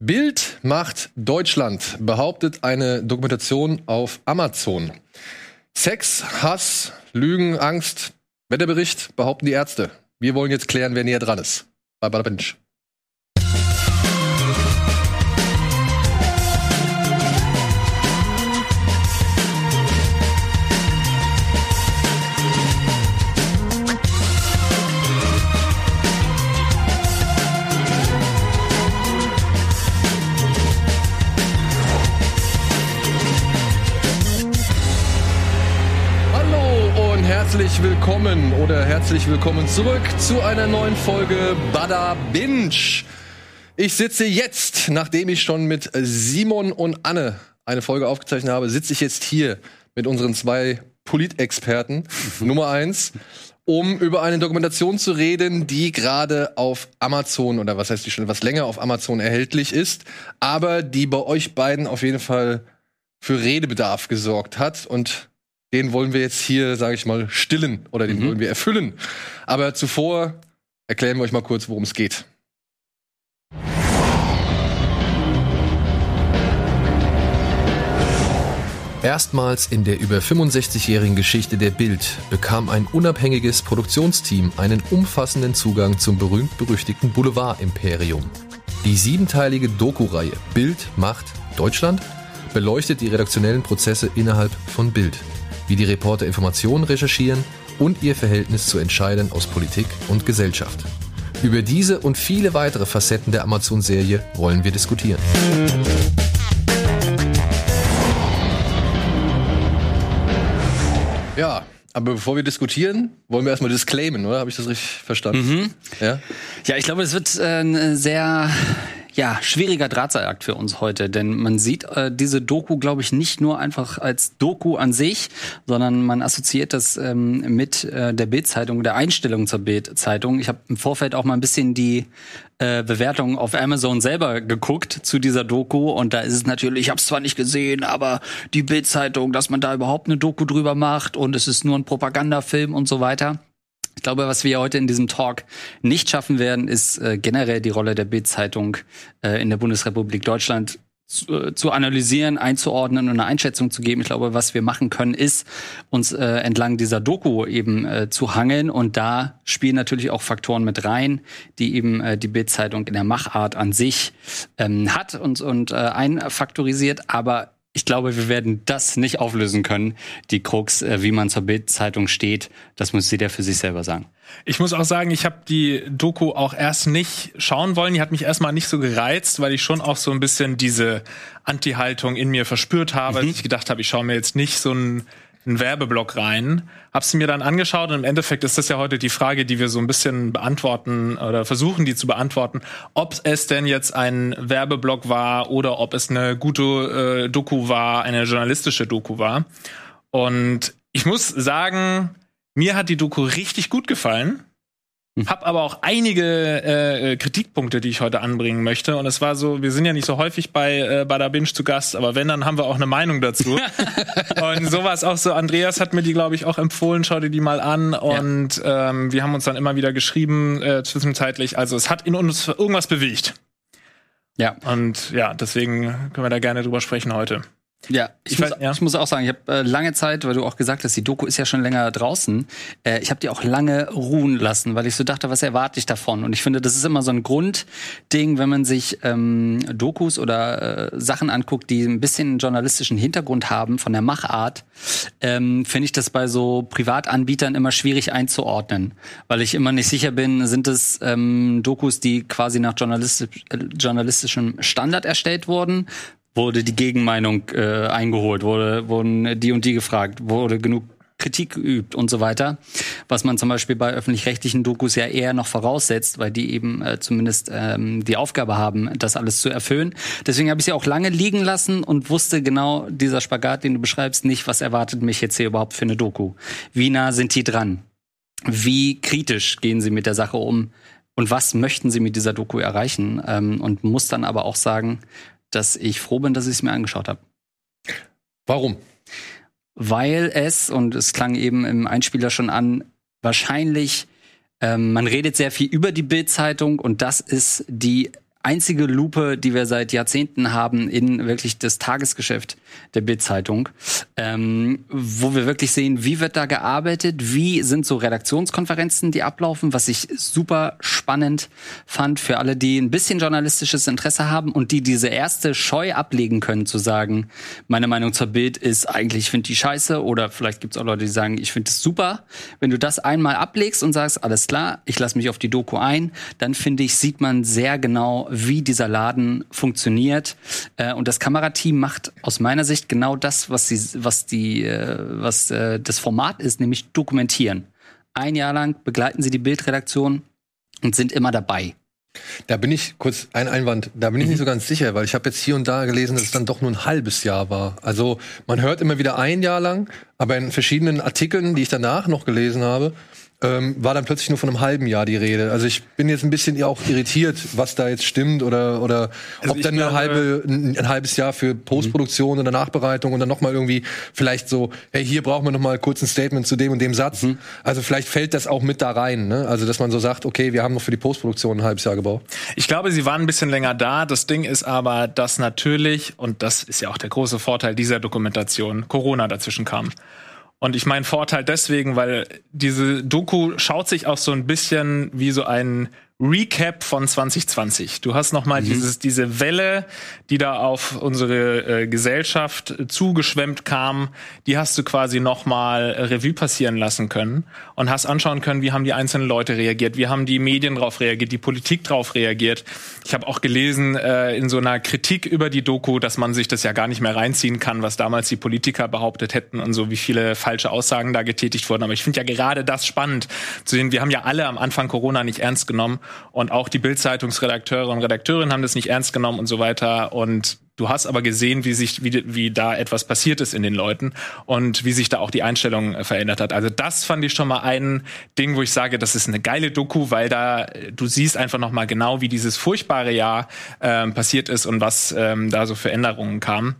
Bild macht Deutschland, behauptet eine Dokumentation auf Amazon. Sex, Hass, Lügen, Angst, Wetterbericht, behaupten die Ärzte. Wir wollen jetzt klären, wer näher dran ist. Bei Bada Binge. Herzlich willkommen oder herzlich willkommen zurück zu einer neuen Folge Bada Binge. Ich sitze jetzt, nachdem ich schon mit Simon und Anne eine Folge aufgezeichnet habe, sitze ich jetzt hier mit unseren zwei Politexperten. Nummer eins, um über eine Dokumentation zu reden, die gerade auf Amazon oder was heißt die schon etwas länger auf Amazon erhältlich ist, aber die bei euch beiden auf jeden Fall für Redebedarf gesorgt hat und den wollen wir jetzt hier, sage ich mal, stillen oder den wollen wir erfüllen. Aber zuvor erklären wir euch mal kurz, worum es geht. Erstmals in der über 65-jährigen Geschichte der Bild bekam ein unabhängiges Produktionsteam einen umfassenden Zugang zum berühmt-berüchtigten Boulevard-Imperium. Die siebenteilige Doku-Reihe Bild macht Deutschland beleuchtet die redaktionellen Prozesse innerhalb von Bild, wie die Reporter Informationen recherchieren und ihr Verhältnis zu Entscheidern aus Politik und Gesellschaft. Über diese und viele weitere Facetten der Amazon-Serie wollen wir diskutieren. Ja, aber bevor wir diskutieren, wollen wir erstmal disclaimen, oder? Habe ich das richtig verstanden? Ja? Ja, ich glaube, es wird äh, ein sehr ja, schwieriger Drahtseilakt für uns heute, denn man sieht äh, diese Doku, glaube ich, nicht nur einfach als Doku an sich, sondern man assoziiert das ähm, mit äh, der Bild-Zeitung, der Einstellung zur Bild-Zeitung. Ich habe im Vorfeld auch mal ein bisschen die äh, Bewertungen auf Amazon selber geguckt zu dieser Doku und da ist es natürlich, ich habe es zwar nicht gesehen, aber die Bild-Zeitung, dass man da überhaupt eine Doku drüber macht und es ist nur ein Propagandafilm und so weiter. Ich glaube, was wir heute in diesem Talk nicht schaffen werden, ist äh, generell die Rolle der Bild-Zeitung äh, in der Bundesrepublik Deutschland zu, äh, zu analysieren, einzuordnen und eine Einschätzung zu geben. Ich glaube, was wir machen können, ist uns äh, entlang dieser Doku eben äh, zu hangeln und da spielen natürlich auch Faktoren mit rein, die eben äh, die Bild-Zeitung in der Machart an sich ähm, hat und, und äh, einfaktorisiert, aber ich glaube, wir werden das nicht auflösen können, die Krux, äh, wie man zur Bild-Zeitung steht. Das muss jeder für sich selber sagen. Ich muss auch sagen, ich habe die Doku auch erst nicht schauen wollen. Die hat mich erstmal nicht so gereizt, weil ich schon auch so ein bisschen diese Anti-Haltung in mir verspürt habe. Mhm. Ich gedacht habe, ich schaue mir jetzt nicht so einen, einen Werbeblock rein. Hab's mir dann angeschaut und im Endeffekt ist das ja heute die Frage, die wir so ein bisschen beantworten oder versuchen, die zu beantworten, ob es denn jetzt ein Werbeblock war oder ob es eine gute äh, Doku war, eine journalistische Doku war. Und ich muss sagen, mir hat die Doku richtig gut gefallen. Hab aber auch einige äh, Kritikpunkte, die ich heute anbringen möchte. Und es war so, wir sind ja nicht so häufig bei äh, Bada Binge zu Gast, aber wenn, dann haben wir auch eine Meinung dazu. und so war es auch so. Andreas hat mir die, glaube ich, auch empfohlen. Schau dir die mal an. Und ähm, wir haben uns dann immer wieder geschrieben äh, zwischenzeitlich. Also es hat in uns irgendwas bewegt. Ja. Und ja, deswegen können wir da gerne drüber sprechen heute. Ja, ich, muss, ja. ich muss auch sagen, ich habe äh, lange Zeit, weil du auch gesagt hast, die Doku ist ja schon länger draußen, äh, ich habe die auch lange ruhen lassen, weil ich so dachte, was erwarte ich davon? Und ich finde, das ist immer so ein Grundding, wenn man sich ähm, Dokus oder äh, Sachen anguckt, die ein bisschen einen journalistischen Hintergrund haben von der Machart, ähm, finde ich das bei so Privatanbietern immer schwierig einzuordnen, weil ich immer nicht sicher bin, sind es ähm, Dokus, die quasi nach journalistisch, äh, journalistischem Standard erstellt wurden? Wurde die Gegenmeinung äh, eingeholt? Wurde, wurden die und die gefragt? Wurde genug Kritik geübt und so weiter, was man zum Beispiel bei öffentlich-rechtlichen Dokus ja eher noch voraussetzt, weil die eben äh, zumindest ähm, die Aufgabe haben, das alles zu erfüllen. Deswegen habe ich sie auch lange liegen lassen und wusste genau dieser Spagat, den du beschreibst, nicht, was erwartet mich jetzt hier überhaupt für eine Doku. Wie nah sind die dran? Wie kritisch gehen sie mit der Sache um? Und was möchten sie mit dieser Doku erreichen? Ähm, und muss dann aber auch sagen, dass ich froh bin, dass ich es mir angeschaut habe Warum? weil es, und es klang eben im Einspieler schon an, wahrscheinlich, ähm, man redet sehr viel über die Bild-Zeitung und das ist die einzige Lupe, die wir seit Jahrzehnten haben in wirklich das Tagesgeschäft der Bild-Zeitung, ähm, wo wir wirklich sehen, wie wird da gearbeitet, wie sind so Redaktionskonferenzen, die ablaufen, was ich super spannend fand für alle, die ein bisschen journalistisches Interesse haben und die diese erste Scheu ablegen können, zu sagen, meine Meinung zur Bild ist eigentlich, ich finde die scheiße oder vielleicht gibt es auch Leute, die sagen, ich finde es super. Wenn du das einmal ablegst und sagst, alles klar, ich lasse mich auf die Doku ein, dann finde ich, sieht man sehr genau, wie dieser Laden funktioniert. Äh, und das Kamerateam macht aus meiner Sicht genau das, was, sie, was, die, äh, was äh, das Format ist, nämlich dokumentieren. Ein Jahr lang begleiten sie die Bildredaktion und sind immer dabei. Da bin ich kurz ein Einwand, da bin ich nicht so ganz sicher, weil ich habe jetzt hier und da gelesen, dass es dann doch nur ein halbes Jahr war. Also man hört immer wieder ein Jahr lang, aber in verschiedenen Artikeln, die ich danach noch gelesen habe, ähm, war dann plötzlich nur von einem halben Jahr die Rede. Also ich bin jetzt ein bisschen auch irritiert, was da jetzt stimmt oder oder Also ob dann eine halbe, ein, ein halbes Jahr für Postproduktion oder Nachbereitung und dann noch mal irgendwie vielleicht so, hey, hier brauchen wir noch mal kurz ein Statement zu dem und dem Satz. Also vielleicht fällt das auch mit da rein, ne? Also dass man so sagt, okay, wir haben noch für die Postproduktion ein halbes Jahr gebraucht. Ich glaube, sie waren ein bisschen länger da. Das Ding ist aber, dass natürlich, und das ist ja auch der große Vorteil dieser Dokumentation, Corona dazwischen kam. Und ich meine Vorteil deswegen, weil diese Doku schaut sich auch so ein bisschen wie so ein Recap von 2020. Du hast noch mal dieses diese Welle, die da auf unsere äh, Gesellschaft äh, zugeschwemmt kam, die hast du quasi noch mal äh, Revue passieren lassen können und hast anschauen können, wie haben die einzelnen Leute reagiert, wie haben die Medien darauf reagiert, die Politik darauf reagiert. Ich habe auch gelesen äh, in so einer Kritik über die Doku, dass man sich das ja gar nicht mehr reinziehen kann, was damals die Politiker behauptet hätten und so, wie viele falsche Aussagen da getätigt wurden. Aber ich finde ja gerade das spannend zu sehen. Wir haben ja alle am Anfang Corona nicht ernst genommen und auch die Bild-Zeitungsredakteure und Redakteurinnen haben das nicht ernst genommen und so weiter. Und du hast aber gesehen, wie sich, wie, wie da etwas passiert ist in den Leuten und wie sich da auch die Einstellung äh, verändert hat. Also das fand ich schon mal ein Ding, wo ich sage, das ist eine geile Doku, weil da äh, du siehst einfach noch mal genau, wie dieses furchtbare Jahr ähm, passiert ist und was ähm, da so für Änderungen kamen.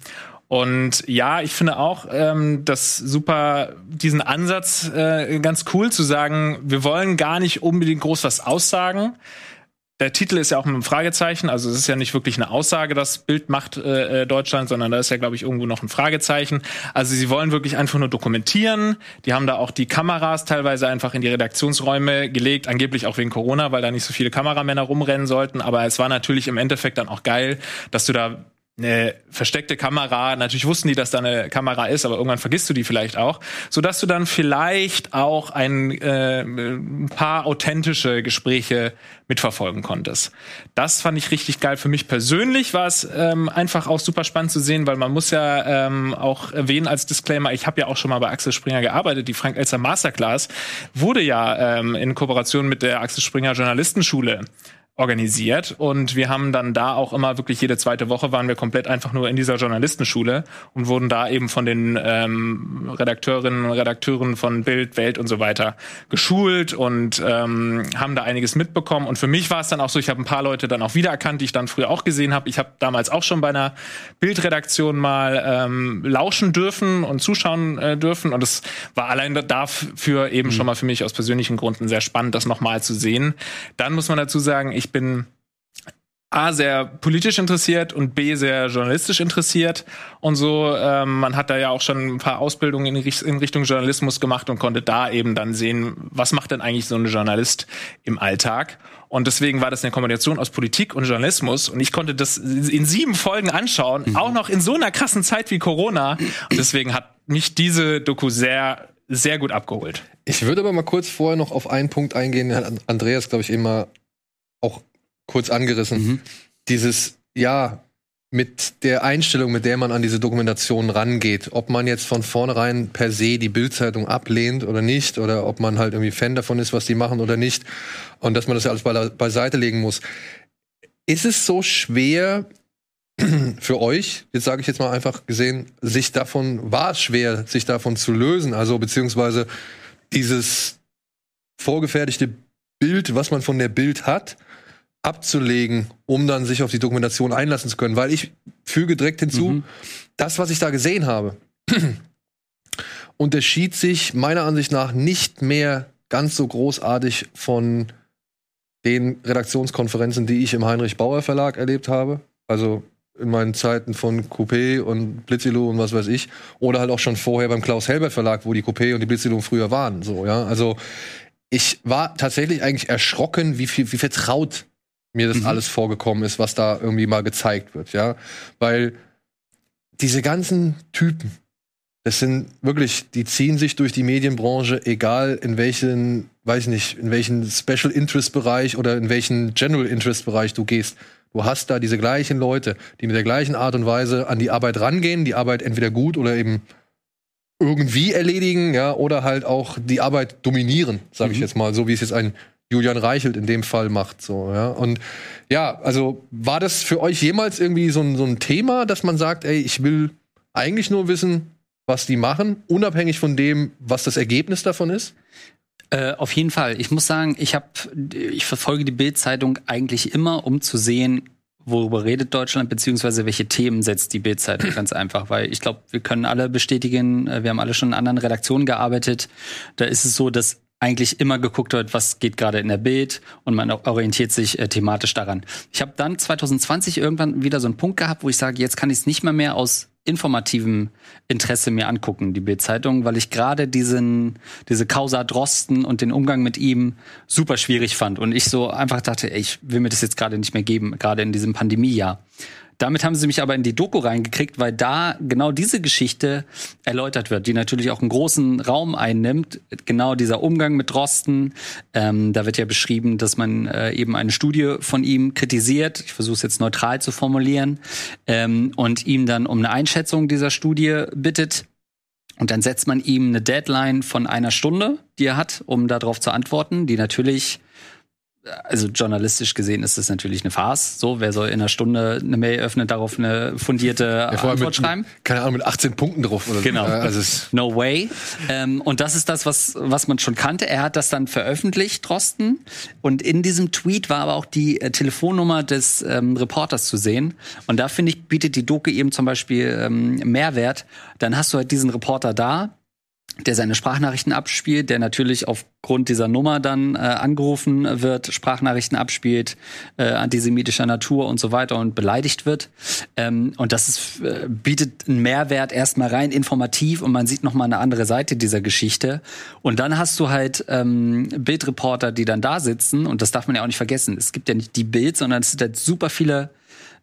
Und ja, ich finde auch ähm, das super, diesen Ansatz äh, ganz cool zu sagen, wir wollen gar nicht unbedingt groß was aussagen. Der Titel ist ja auch mit einem Fragezeichen, also es ist ja nicht wirklich eine Aussage, das Bild macht äh, äh, Deutschland, sondern da ist ja, glaube ich, irgendwo noch ein Fragezeichen. Also sie wollen wirklich einfach nur dokumentieren. Die haben da auch die Kameras teilweise einfach in die Redaktionsräume gelegt, angeblich auch wegen Corona, weil da nicht so viele Kameramänner rumrennen sollten. Aber es war natürlich im Endeffekt dann auch geil, dass du da eine versteckte Kamera, natürlich wussten die, dass da eine Kamera ist, aber irgendwann vergisst du die vielleicht auch, so dass du dann vielleicht auch ein, äh, ein paar authentische Gespräche mitverfolgen konntest. Das fand ich richtig geil. Für mich persönlich war es ähm, einfach auch super spannend zu sehen, weil man muss ja ähm, auch erwähnen als Disclaimer, ich habe ja auch schon mal bei Axel Springer gearbeitet. Die Frank Elster Masterclass wurde ja ähm, in Kooperation mit der Axel Springer Journalistenschule organisiert und wir haben dann da auch immer wirklich jede zweite Woche waren wir komplett einfach nur in dieser Journalistenschule und wurden da eben von den ähm, Redakteurinnen und Redakteuren von Bild, Welt und so weiter geschult und ähm, haben da einiges mitbekommen und für mich war es dann auch so, ich habe ein paar Leute dann auch wiedererkannt, die ich dann früher auch gesehen habe. Ich habe damals auch schon bei einer Bildredaktion mal ähm, lauschen dürfen und zuschauen äh, dürfen und es war allein dafür eben schon mal für mich aus persönlichen Gründen sehr spannend, das nochmal zu sehen. Dann muss man dazu sagen, ich bin A, sehr politisch interessiert und B, sehr journalistisch interessiert und so. Ähm, man hat da ja auch schon ein paar Ausbildungen in, in Richtung Journalismus gemacht und konnte da eben dann sehen, was macht denn eigentlich so ein Journalist im Alltag. Und deswegen war das eine Kombination aus Politik und Journalismus. Und ich konnte das in sieben Folgen anschauen, auch noch in so einer krassen Zeit wie Corona. Und deswegen hat mich diese Doku sehr, sehr gut abgeholt. Ich würde aber mal kurz vorher noch auf einen Punkt eingehen, den hat Andreas, glaube ich, mal auch kurz angerissen. Dieses, ja, mit der Einstellung, mit der man an diese Dokumentation rangeht, ob man jetzt von vornherein per se die Bildzeitung ablehnt oder nicht, oder ob man halt irgendwie Fan davon ist, was die machen oder nicht, und dass man das ja alles be beiseite legen muss. Ist es so schwer für euch, jetzt sage ich jetzt mal einfach gesehen, sich davon, war es schwer, sich davon zu lösen, also beziehungsweise dieses vorgefertigte Bild, was man von der Bild hat, abzulegen, um dann sich auf die Dokumentation einlassen zu können. Weil ich füge direkt hinzu, das, was ich da gesehen habe, unterschied sich meiner Ansicht nach nicht mehr ganz so großartig von den Redaktionskonferenzen, die ich im Heinrich Bauer Verlag erlebt habe. Also in meinen Zeiten von Coupé und Blitzilo und was weiß ich. Oder halt auch schon vorher beim Klaus Helbert Verlag, wo die Coupé und die Blitzilo früher waren. So, ja. Also ich war tatsächlich eigentlich erschrocken, wie viel, wie vertraut mir das mhm. alles vorgekommen ist, was da irgendwie mal gezeigt wird, ja. Weil diese ganzen Typen, das sind wirklich, die ziehen sich durch die Medienbranche, egal in welchen, weiß nicht, in welchen Special Interest Bereich oder in welchen General Interest Bereich du gehst. Du hast da diese gleichen Leute, die mit der gleichen Art und Weise an die Arbeit rangehen, die Arbeit entweder gut oder eben irgendwie erledigen, ja, oder halt auch die Arbeit dominieren, sage ich mhm. jetzt mal, so wie es jetzt ein Julian Reichelt in dem Fall macht, so, ja. Und ja, also war das für euch jemals irgendwie so ein, so ein Thema, dass man sagt, ey, ich will eigentlich nur wissen, was die machen, unabhängig von dem, was das Ergebnis davon ist? Äh, auf jeden Fall. Ich muss sagen, ich habe, ich verfolge die Bild-Zeitung eigentlich immer, um zu sehen, worüber redet Deutschland, beziehungsweise welche Themen setzt die Bild-Zeitung ganz einfach. Weil ich glaube, wir können alle bestätigen, äh, wir haben alle schon in anderen Redaktionen gearbeitet. Da ist es so, dass eigentlich immer geguckt wird, was geht gerade in der Bild und man orientiert sich äh, thematisch daran. Ich habe dann 2020 irgendwann wieder so einen Punkt gehabt, wo ich sage, jetzt kann ich es nicht mehr mehr aus informativem Interesse mir angucken, die Bild-Zeitung, weil ich gerade diesen, diese Causa Drosten und den Umgang mit ihm super schwierig fand und ich so einfach dachte, ey, ich will mir das jetzt gerade nicht mehr geben, gerade in diesem Pandemiejahr. Damit haben sie mich aber in die Doku reingekriegt, weil da genau diese Geschichte erläutert wird, die natürlich auch einen großen Raum einnimmt. Genau dieser Umgang mit Drosten. Ähm, da wird ja beschrieben, dass man äh, eben eine Studie von ihm kritisiert. Ich versuche es jetzt neutral zu formulieren. Ähm, und ihm dann um eine Einschätzung dieser Studie bittet. Und dann setzt man ihm eine Deadline von einer Stunde, die er hat, um darauf zu antworten, die natürlich also journalistisch gesehen ist das natürlich eine Farce. So, wer soll in einer Stunde eine Mail öffnen, darauf eine fundierte ja, Antwort mit, schreiben? Keine Ahnung, mit 18 Punkten drauf oder genau. so. Genau. Also no way. Ähm, und das ist das, was, was man schon kannte. Er hat das dann veröffentlicht, Drosten. Und in diesem Tweet war aber auch die äh, Telefonnummer des ähm, Reporters zu sehen. Und da finde ich, bietet die Doku eben zum Beispiel ähm, Mehrwert. Dann hast du halt diesen Reporter da, der seine Sprachnachrichten abspielt, der natürlich aufgrund dieser Nummer dann äh, angerufen wird, Sprachnachrichten abspielt, äh, antisemitischer Natur und so weiter und beleidigt wird. Ähm, und das ist, äh, bietet einen Mehrwert erstmal rein informativ und man sieht noch mal eine andere Seite dieser Geschichte. Und dann hast du halt ähm, Bildreporter, die dann da sitzen und das darf man ja auch nicht vergessen. Es gibt ja nicht die Bild, sondern es sind halt super viele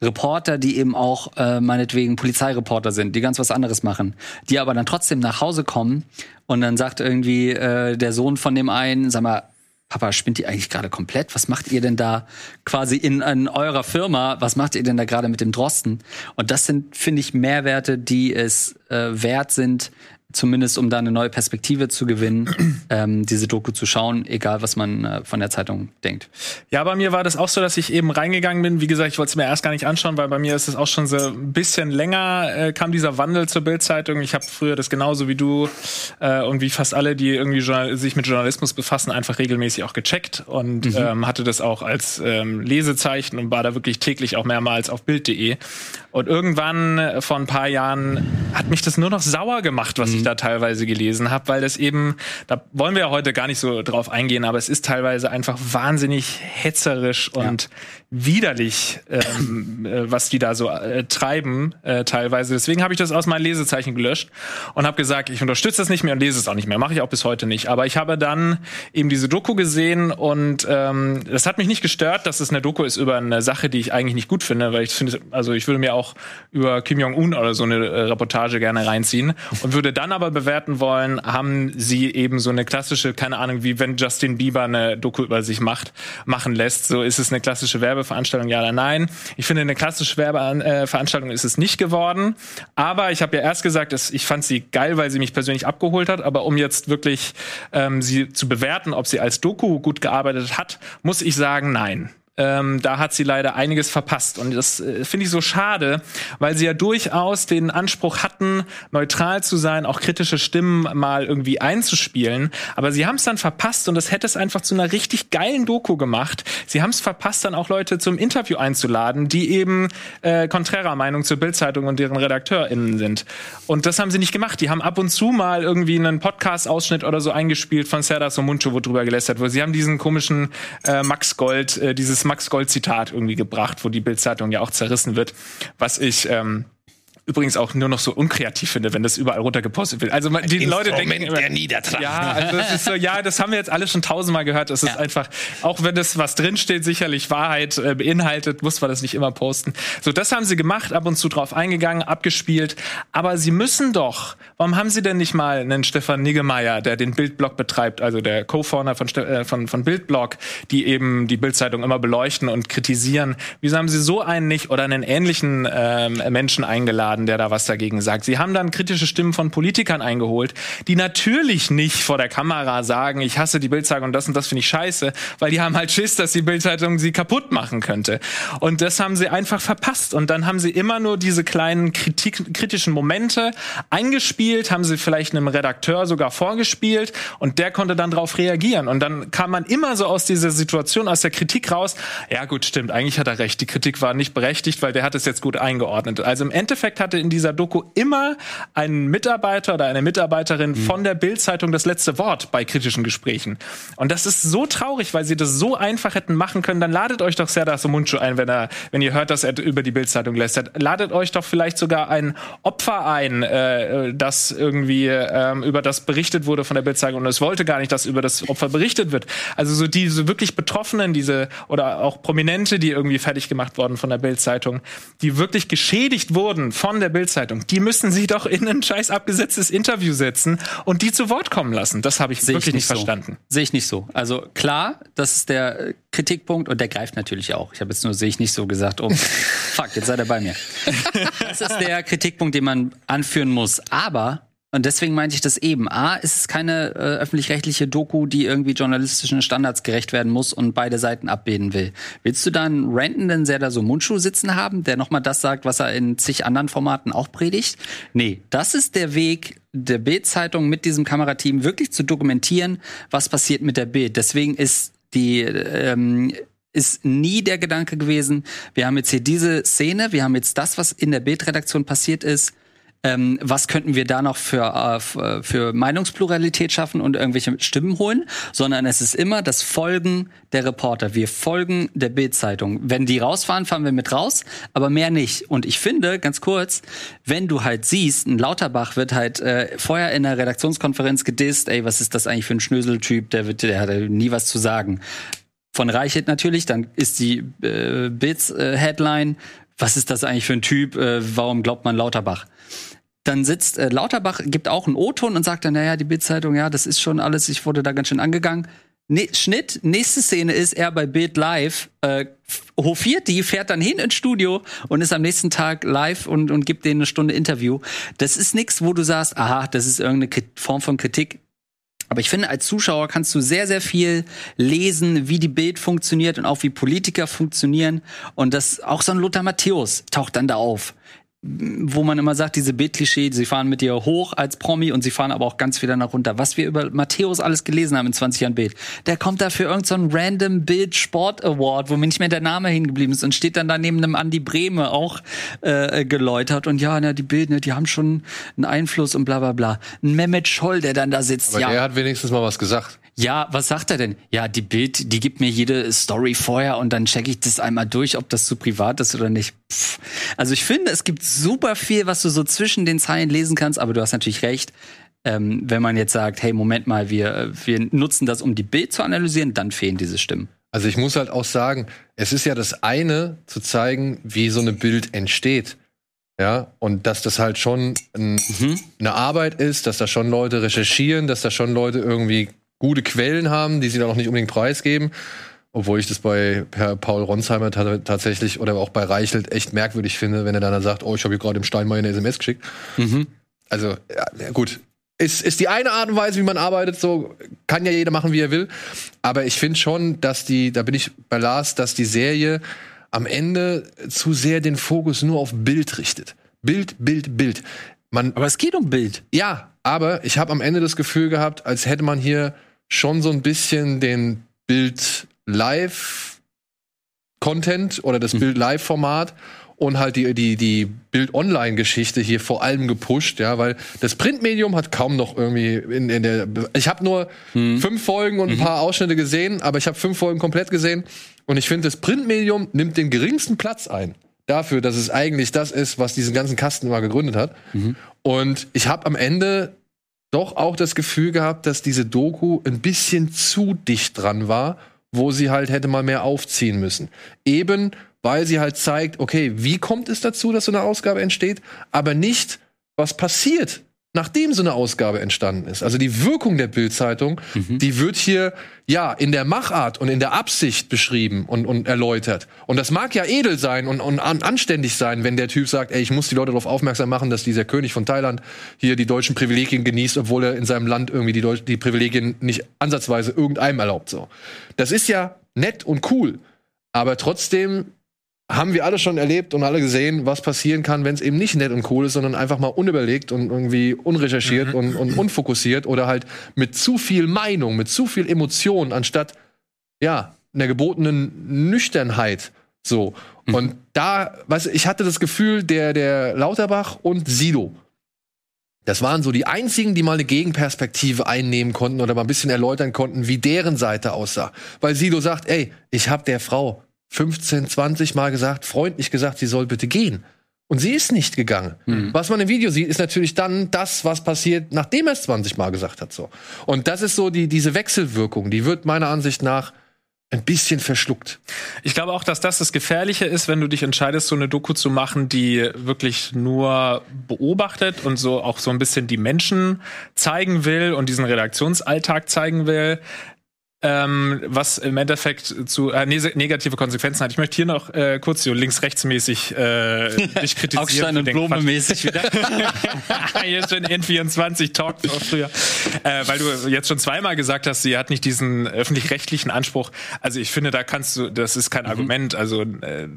Reporter, die eben auch äh, meinetwegen Polizeireporter sind, die ganz was anderes machen, die aber dann trotzdem nach Hause kommen und dann sagt irgendwie äh, der Sohn von dem einen, sag mal, Papa, spinnt ihr eigentlich gerade komplett? Was macht ihr denn da quasi in, in eurer Firma? Was macht ihr denn da gerade mit dem Drosten? Und das sind, finde ich, Mehrwerte, die es äh, wert sind, zumindest um da eine neue Perspektive zu gewinnen, ähm, diese Doku zu schauen, egal was man äh, von der Zeitung denkt. Ja, bei mir war das auch so, dass ich eben reingegangen bin. Wie gesagt, ich wollte es mir erst gar nicht anschauen, weil bei mir ist es auch schon so ein bisschen länger äh, kam dieser Wandel zur Bildzeitung. Ich habe früher das genauso wie du äh, und wie fast alle, die irgendwie sich mit Journalismus befassen, einfach regelmäßig auch gecheckt und mhm. ähm, hatte das auch als ähm, Lesezeichen und war da wirklich täglich auch mehrmals auf Bild.de. Und irgendwann äh, vor ein paar Jahren hat mich das nur noch sauer gemacht, was mhm. ich da teilweise gelesen habe, weil das eben, da wollen wir ja heute gar nicht so drauf eingehen, aber es ist teilweise einfach wahnsinnig hetzerisch und widerlich, ähm, äh, was die da so äh, treiben äh, teilweise. Deswegen habe ich das aus meinen Lesezeichen gelöscht und habe gesagt, ich unterstütze das nicht mehr und lese es auch nicht mehr. Mache ich auch bis heute nicht. Aber ich habe dann eben diese Doku gesehen und ähm, das hat mich nicht gestört, dass es eine Doku ist über eine Sache, die ich eigentlich nicht gut finde, weil ich finde, also ich würde mir auch über Kim Jong-un oder so eine äh, Reportage gerne reinziehen und würde dann aber bewerten wollen, haben sie eben so eine klassische, keine Ahnung, wie wenn Justin Bieber eine Doku über sich macht, machen lässt. So ist es eine klassische Werbe Werbeveranstaltung, ja oder nein. Ich finde, eine klassische Werbeveranstaltung ist es nicht geworden. Aber ich habe ja erst gesagt, ich fand sie geil, weil sie mich persönlich abgeholt hat. Aber um jetzt wirklich ähm, sie zu bewerten, ob sie als Doku gut gearbeitet hat, muss ich sagen, nein. Ähm, da hat sie leider einiges verpasst. Und das äh, finde ich so schade, weil sie ja durchaus den Anspruch hatten, neutral zu sein, auch kritische Stimmen mal irgendwie einzuspielen. Aber sie haben es dann verpasst und das hätte es einfach zu einer richtig geilen Doku gemacht. Sie haben es verpasst, dann auch Leute zum Interview einzuladen, die eben äh, konträrer Meinung zur Bildzeitung und deren RedakteurInnen sind. Und das haben sie nicht gemacht. Die haben ab und zu mal irgendwie einen Podcast-Ausschnitt oder so eingespielt von Serdar Somuncu, wo drüber gelästert wurde. Sie haben diesen komischen äh, Max Gold, äh, dieses Max Gold-Zitat irgendwie gebracht, wo die Bildzeitung ja auch zerrissen wird, was ich ähm, übrigens auch nur noch so unkreativ finde, wenn das überall runtergepostet wird. Also man, die Leute denken immer, der Niedertracht. ja, also das ist so, ja, das haben wir jetzt alle schon tausendmal gehört. Es ist Ja. einfach, auch wenn das was drinsteht, sicherlich Wahrheit äh, beinhaltet, muss man das nicht immer posten. So, das haben sie gemacht, ab und zu drauf eingegangen, abgespielt. Aber sie müssen doch. Warum haben sie denn nicht mal einen Stefan Niggemeier, der den Bildblog betreibt, also der Co-Founder von, äh, von, von Bildblog, die eben die Bildzeitung immer beleuchten und kritisieren? Wieso haben sie so einen nicht oder einen ähnlichen ähm, Menschen eingeladen, der da was dagegen sagt? Sie haben dann kritische Stimmen von Politikern eingeholt, die natürlich nicht vor der Kamera sagen, ich hasse die Bildzeitung und das und das finde ich scheiße, weil die haben halt Schiss, dass die Bildzeitung sie kaputt machen könnte. Und das haben sie einfach verpasst. Und dann haben sie immer nur diese kleinen Kritik, kritischen Momente eingespielt, haben sie vielleicht einem Redakteur sogar vorgespielt und der konnte dann darauf reagieren. Und dann kam man immer so aus dieser Situation, aus der Kritik raus, ja gut, stimmt, eigentlich hat er recht, die Kritik war nicht berechtigt, weil der hat es jetzt gut eingeordnet. Also im Endeffekt hatte in dieser Doku immer ein Mitarbeiter oder eine Mitarbeiterin von der Bild-Zeitung das letzte Wort bei kritischen Gesprächen. Und das ist so traurig, weil sie das so einfach hätten machen können. Dann ladet euch doch Serdar Somuncu ein, wenn er, wenn ihr hört, dass er über die Bild-Zeitung lästert. Ladet euch doch vielleicht sogar ein Opfer ein, äh, das irgendwie ähm, über das berichtet wurde von der Bild-Zeitung und es wollte gar nicht, dass über das Opfer berichtet wird. Also so diese wirklich Betroffenen, diese oder auch Prominente, die irgendwie fertig gemacht wurden von der Bild-Zeitung, die wirklich geschädigt wurden von der Bild-Zeitung, die müssen sie doch in ein scheiß abgesetztes Interview setzen und die zu Wort kommen lassen. Das habe ich Sehe wirklich ich nicht so. verstanden. Sehe ich nicht so. Also klar, das ist der äh, Kritikpunkt und der greift natürlich auch. Ich habe jetzt nur sehe ich nicht so gesagt, oh fuck, jetzt seid ihr bei mir. Das ist der Kritikpunkt, den man anführen muss. Aber und deswegen meinte ich das eben. A, ist es keine äh, öffentlich-rechtliche Doku, die irgendwie journalistischen Standards gerecht werden muss und beide Seiten abbilden will. Willst du da einen rantenden Serdar Somuncu sitzen haben, der nochmal das sagt, was er in zig anderen Formaten auch predigt? Nee, das ist der Weg der Bild-Zeitung mit diesem Kamerateam wirklich zu dokumentieren, was passiert mit der Bild. Deswegen ist die ähm, ist nie der Gedanke gewesen, wir haben jetzt hier diese Szene, wir haben jetzt das, was in der Bildredaktion passiert ist, ähm, was könnten wir da noch für, äh, äh, für Meinungspluralität schaffen und irgendwelche Stimmen holen, sondern es ist immer das Folgen der Reporter. Wir folgen der Bildzeitung. Wenn die rausfahren, fahren wir mit raus, aber mehr nicht. Und ich finde, ganz kurz, wenn du halt siehst, ein Lauterbach wird halt äh, vorher in der Redaktionskonferenz gedisst, ey, was ist das eigentlich für ein Schnöseltyp, der, wird, der hat nie was zu sagen von Reichelt natürlich, dann ist die äh, Bits-Headline, was ist das eigentlich für ein Typ, äh, warum glaubt man Lauterbach? Dann sitzt äh, Lauterbach, gibt auch einen O-Ton und sagt dann, naja, die Bild-Zeitung, ja, das ist schon alles, ich wurde da ganz schön angegangen. Ne Schnitt, nächste Szene ist er bei Bild Live, äh, hofiert die, fährt dann hin ins Studio und ist am nächsten Tag live und, und gibt denen eine Stunde Interview. Das ist nichts, wo du sagst, aha, das ist irgendeine Form von Kritik. Aber ich finde, als Zuschauer kannst du sehr, sehr viel lesen, wie die Bild funktioniert und auch wie Politiker funktionieren. Und das auch so ein Lothar Matthäus taucht dann da auf. Wo man immer sagt, diese Bildklischee, sie fahren mit dir hoch als Promi und sie fahren aber auch ganz wieder nach runter. Was wir über Matthäus alles gelesen haben in 20 Jahren Bild. Der kommt da für irgendeinen so random Bild Sport Award, wo mir nicht mehr der Name hingeblieben ist und steht dann da neben einem Andi Brehme auch äh, geläutert. Und ja, na, die Bild, ne, die haben schon einen Einfluss und bla bla bla. Ein Mehmet Scholl, der dann da sitzt. Aber ja, der hat wenigstens mal was gesagt. Ja, was sagt er denn? Ja, die Bild, die gibt mir jede Story vorher und dann checke ich das einmal durch, ob das zu privat ist oder nicht. Pff. Also ich finde, es gibt super viel, was du so zwischen den Zeilen lesen kannst, aber du hast natürlich recht. Ähm, wenn man jetzt sagt, hey, Moment mal, wir, wir nutzen das, um die Bild zu analysieren, dann fehlen diese Stimmen. Also ich muss halt auch sagen, es ist ja das eine, zu zeigen, wie so eine Bild entsteht. Ja, und dass das halt schon ein, eine Arbeit ist, dass da schon Leute recherchieren, dass da schon Leute irgendwie gute Quellen haben, die sie dann auch nicht unbedingt preisgeben. Obwohl ich das bei Herr Paul Ronsheimer ta- tatsächlich oder auch bei Reichelt echt merkwürdig finde, wenn er dann sagt, oh, ich habe hier gerade dem Steinmeier eine SMS geschickt. Also, ja, ja, gut. ist, ist die eine Art und Weise, wie man arbeitet, so kann ja jeder machen, wie er will. Aber ich finde schon, dass die, da bin ich bei Lars, dass die Serie am Ende zu sehr den Fokus nur auf Bild richtet. Bild, Bild, Bild. Man, Aber es geht um Bild. ja, aber ich habe am Ende das Gefühl gehabt, als hätte man hier schon so ein bisschen den Bild Live Content oder das Bild Live Format und halt die die die Bild Online Geschichte hier vor allem gepusht, ja, weil das Printmedium hat kaum noch irgendwie in, in der ich habe nur fünf Folgen und ein paar Ausschnitte gesehen, aber ich habe fünf Folgen komplett gesehen und ich finde das Printmedium nimmt den geringsten Platz ein dafür, dass es eigentlich das ist, was diesen ganzen Kasten immer gegründet hat. Und ich habe am Ende doch auch das Gefühl gehabt, dass diese Doku ein bisschen zu dicht dran war, wo sie halt hätte mal mehr aufziehen müssen. Eben, weil sie halt zeigt, okay, wie kommt es dazu, dass so eine Ausgabe entsteht, aber nicht, was passiert, nachdem so eine Ausgabe entstanden ist. Also die Wirkung der Bildzeitung, die wird hier ja in der Machart und in der Absicht beschrieben und, und erläutert. Und das mag ja edel sein und, und an, anständig sein, wenn der Typ sagt, ey, ich muss die Leute darauf aufmerksam machen, dass dieser König von Thailand hier die deutschen Privilegien genießt, obwohl er in seinem Land irgendwie die, Deut die Privilegien nicht ansatzweise irgendeinem erlaubt. So, das ist ja nett und cool, aber trotzdem haben wir alle schon erlebt und alle gesehen, was passieren kann, wenn es eben nicht nett und cool ist, sondern einfach mal unüberlegt und irgendwie unrecherchiert und, und unfokussiert oder halt mit zu viel Meinung, mit zu viel Emotion, anstatt ja, einer gebotenen Nüchternheit. So. Und da, weißt du, ich hatte das Gefühl, der, der Lauterbach und Sido, das waren so die einzigen, die mal eine Gegenperspektive einnehmen konnten oder mal ein bisschen erläutern konnten, wie deren Seite aussah. Weil Sido sagt, ey, ich hab der Frau 15, 20 Mal gesagt, freundlich gesagt, sie soll bitte gehen. Und sie ist nicht gegangen. Was man im Video sieht, ist natürlich dann das, was passiert, nachdem er es 20 Mal gesagt hat. So. Und das ist so die, diese Wechselwirkung, die wird meiner Ansicht nach ein bisschen verschluckt. Ich glaube auch, dass das das Gefährliche ist, wenn du dich entscheidest, so eine Doku zu machen, die wirklich nur beobachtet und so auch so ein bisschen die Menschen zeigen will und diesen Redaktionsalltag zeigen will. Ähm, was im Endeffekt zu äh, ne negative Konsequenzen hat. Ich möchte hier noch äh, kurz so links-rechts-mäßig äh, dich kritisieren. Augstein und den Blome Quatsch. mäßig wieder. Hier schon N24 Talk auch früher. Äh, weil du jetzt schon zweimal gesagt hast, sie hat nicht diesen öffentlich-rechtlichen Anspruch. Also ich finde, da kannst du, das ist kein Argument. Also äh,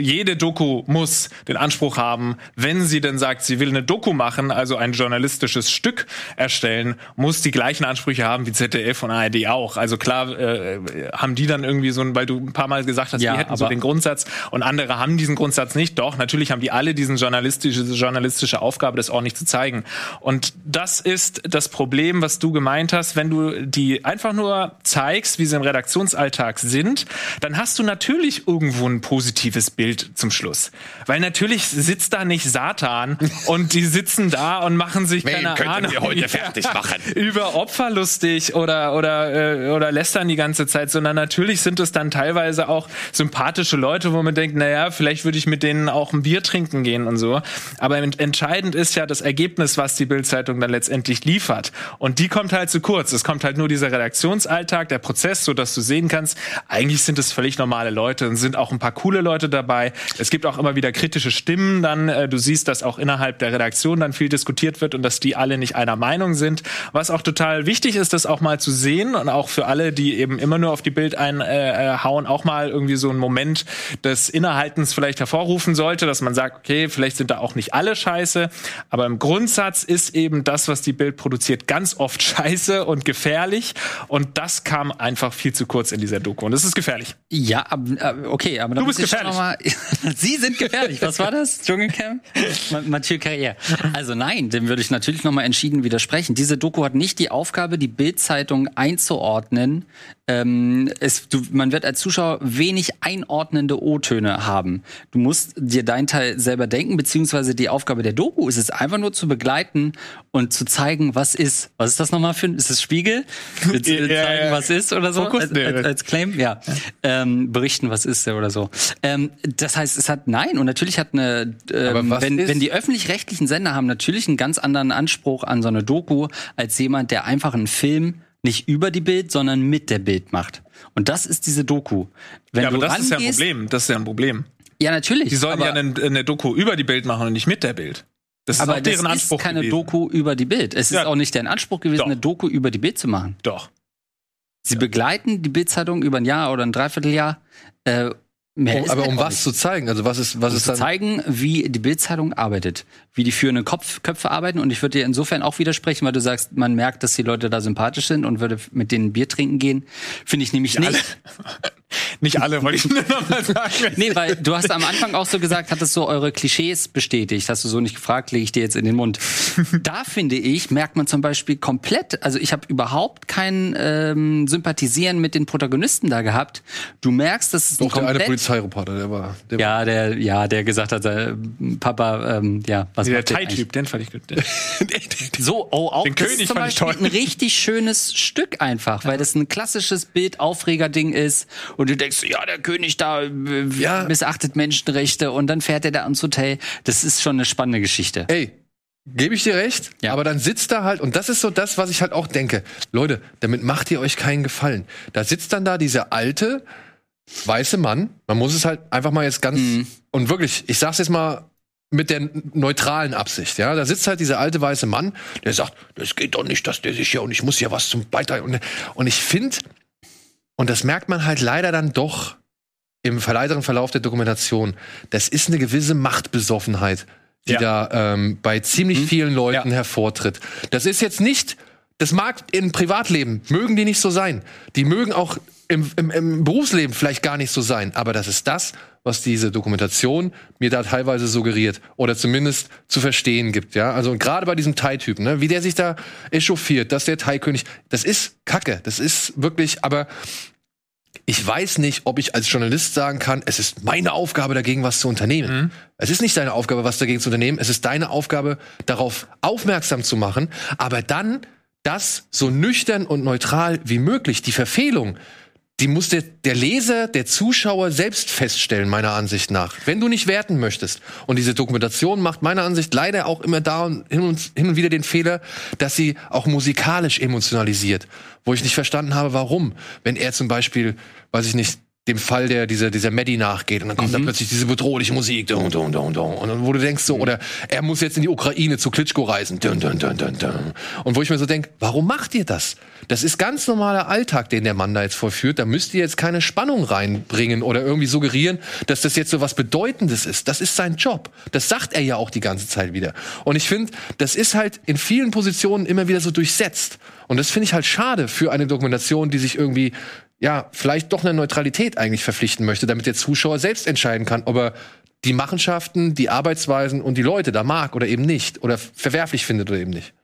jede Doku muss den Anspruch haben, wenn sie denn sagt, sie will eine Doku machen, also ein journalistisches Stück erstellen, muss die gleichen Ansprüche haben wie ZDF und ARD auch. Also klar äh, haben die dann irgendwie so ein, weil du ein paar Mal gesagt hast, Ja, die hätten so den Grundsatz und andere haben diesen Grundsatz nicht. Doch, natürlich haben die alle diesen journalistische, journalistische Aufgabe, das ordentlich zu zeigen. Und das ist das Problem, was du gemeint hast, wenn du die einfach nur zeigst, wie sie im Redaktionsalltag sind, dann hast du natürlich irgendwo ein positives Bild zum Schluss. Weil natürlich sitzt da nicht Satan und die sitzen da und machen sich Wen keine Ahnung wir heute fertig machen? über Opfer lustig oder oder äh, oder lästern die ganze Zeit, sondern natürlich sind es dann teilweise auch sympathische Leute, wo man denkt, naja, vielleicht würde ich mit denen auch ein Bier trinken gehen und so. Aber ent- entscheidend ist ja das Ergebnis, was die Bildzeitung dann letztendlich liefert. Und die kommt halt zu kurz. Es kommt halt nur dieser Redaktionsalltag, der Prozess, so dass du sehen kannst, eigentlich sind es völlig normale Leute und sind auch ein paar coole Leute dabei. Es gibt auch immer wieder kritische Stimmen dann. Äh, du siehst, dass auch innerhalb der Redaktion dann viel diskutiert wird und dass die alle nicht einer Meinung sind. Was auch total wichtig ist, das auch mal zu sehen und auch für alle, die eben immer nur auf die Bild einhauen, äh, hauen, auch mal irgendwie so einen Moment des Innehaltens vielleicht hervorrufen sollte, dass man sagt, okay, vielleicht sind da auch nicht alle scheiße, aber im Grundsatz ist eben das, was die Bild produziert, ganz oft scheiße und gefährlich und das kam einfach viel zu kurz in dieser Doku und das ist gefährlich. Ja, äh, okay, aber dann Du bist gefährlich. Mal, Sie sind gefährlich. Was war das? Dschungelcamp? Ma- Mathieu Carrière. Also nein, dem würde ich natürlich noch mal entschieden widersprechen. Diese Doku hat nicht die Aufgabe, die Bild-Zeitung einzuordnen. Ähm, es, du, man wird als Zuschauer wenig einordnende O-Töne haben. Du musst dir deinen Teil selber denken, beziehungsweise die Aufgabe der Doku ist es einfach nur zu begleiten und zu zeigen, was ist. Was ist das nochmal für ein? Ist es Spiegel? Du Ja, ja, zeigen, ja. was ist oder so? Fokus? Als, als, als Claim, ja. Ähm, berichten, was ist der oder so. Ähm, das heißt, es hat nein und natürlich hat eine, ähm, wenn, ist- wenn die öffentlich-rechtlichen Sender haben natürlich einen ganz anderen Anspruch an so eine Doku als jemand, der einfach einen Film nicht über die Bild, sondern mit der Bild macht. Und das ist diese Doku. Wenn Ja, aber das ist ja ein Problem. Das ist ja ein Problem. Ja, natürlich. Die sollen ja eine, eine Doku über die Bild machen und nicht mit der Bild. Das ist Aber auch das deren ist Anspruch keine gewesen. Doku über die Bild. Es ist Ja. auch nicht deren Anspruch gewesen, Doch. eine Doku über die Bild zu machen. Doch. Sie begleiten die Bildzeitung über ein Jahr oder ein Dreivierteljahr. Äh, mehr ist aber um was nicht. zu zeigen? Also was ist, was um ist zu dann? zeigen, wie die Bildzeitung arbeitet, wie die führenden Kopf, Köpfe arbeiten. Und ich würde dir insofern auch widersprechen, weil du sagst, man merkt, dass die Leute da sympathisch sind und würde mit denen Bier trinken gehen. Finde ich nämlich nicht. Nicht alle, wollte ich nur noch mal sagen. Nee, weil du hast am Anfang auch so gesagt, hattest so eure Klischees bestätigt. Hast du so nicht gefragt, lege ich dir jetzt in den Mund. Da finde ich, merkt man zum Beispiel komplett, also ich habe überhaupt kein ähm, Sympathisieren mit den Protagonisten da gehabt. Du merkst, dass es ein Doch, eine komplett Polizeireporter, der war. Der ja, der, ja, der gesagt hat, äh, Papa, ähm, ja, was Der macht ihr eigentlich? Thai-Typ, den fand ich gut. So, oh, auch Den das König ist zum fand ich Beispiel toll. ein richtig schönes Stück einfach, weil das ein klassisches Bild-Aufreger-Ding ist und du denkst, ja, der König da äh, Ja. missachtet Menschenrechte und dann fährt er da ans Hotel. Das ist schon eine spannende Geschichte. Ey, gebe ich dir recht, Ja. aber dann sitzt da halt, und das ist so das, was ich halt auch denke. Leute, damit macht ihr euch keinen Gefallen. Da sitzt dann da dieser alte, weiße Mann, man muss es halt einfach mal jetzt ganz, Mhm. und wirklich, ich sag's jetzt mal mit der neutralen Absicht, ja, da sitzt halt dieser alte weiße Mann, der sagt, das geht doch nicht, dass der sich hier, und ich muss ja was zum Beitrag, und, und ich finde, und das merkt man halt leider dann doch im weiteren Verlauf der Dokumentation, das ist eine gewisse Machtbesoffenheit, die Ja. da ähm, bei ziemlich vielen Leuten Ja. hervortritt. Das ist jetzt nicht, das mag im Privatleben, mögen die nicht so sein. Die mögen auch im, im, im Berufsleben vielleicht gar nicht so sein. Aber das ist das, was diese Dokumentation mir da teilweise suggeriert oder zumindest zu verstehen gibt. Ja, also gerade bei diesem Thai-Typen, ne, wie der sich da echauffiert, dass der Thai-König, das ist Kacke, das ist wirklich, aber ich weiß nicht, ob ich als Journalist sagen kann, es ist meine Aufgabe, dagegen was zu unternehmen. Es ist nicht deine Aufgabe, was dagegen zu unternehmen. Es ist deine Aufgabe, darauf aufmerksam zu machen, aber dann das so nüchtern und neutral wie möglich, die Verfehlung, die muss der, der Leser, der Zuschauer selbst feststellen, meiner Ansicht nach. Wenn du nicht werten möchtest. Und diese Dokumentation macht meiner Ansicht leider auch immer da und hin und, hin und wieder den Fehler, dass sie auch musikalisch emotionalisiert. Wo ich nicht verstanden habe, warum. Wenn er zum Beispiel, weiß ich nicht, dem Fall der dieser dieser Maddie nachgeht. Und dann kommt da plötzlich diese bedrohliche Musik. Dun, dun, dun, dun. und dann wo du denkst so oder er muss jetzt in die Ukraine zu Klitschko reisen. Dun, dun, dun, dun, dun. und wo ich mir so denk warum macht ihr das? Das ist ganz normaler Alltag den der Mann da jetzt vollführt da müsst ihr jetzt keine Spannung reinbringen oder irgendwie suggerieren dass das jetzt so was bedeutendes ist. Das ist sein Job. Das sagt er ja auch die ganze Zeit wieder. Und ich finde das ist halt in vielen Positionen immer wieder so durchsetzt. Und das finde ich halt schade für eine Dokumentation die sich irgendwie ja, vielleicht doch eine Neutralität eigentlich verpflichten möchte, damit der Zuschauer selbst entscheiden kann, ob er die Machenschaften, die Arbeitsweisen und die Leute da mag oder eben nicht oder verwerflich findet oder eben nicht.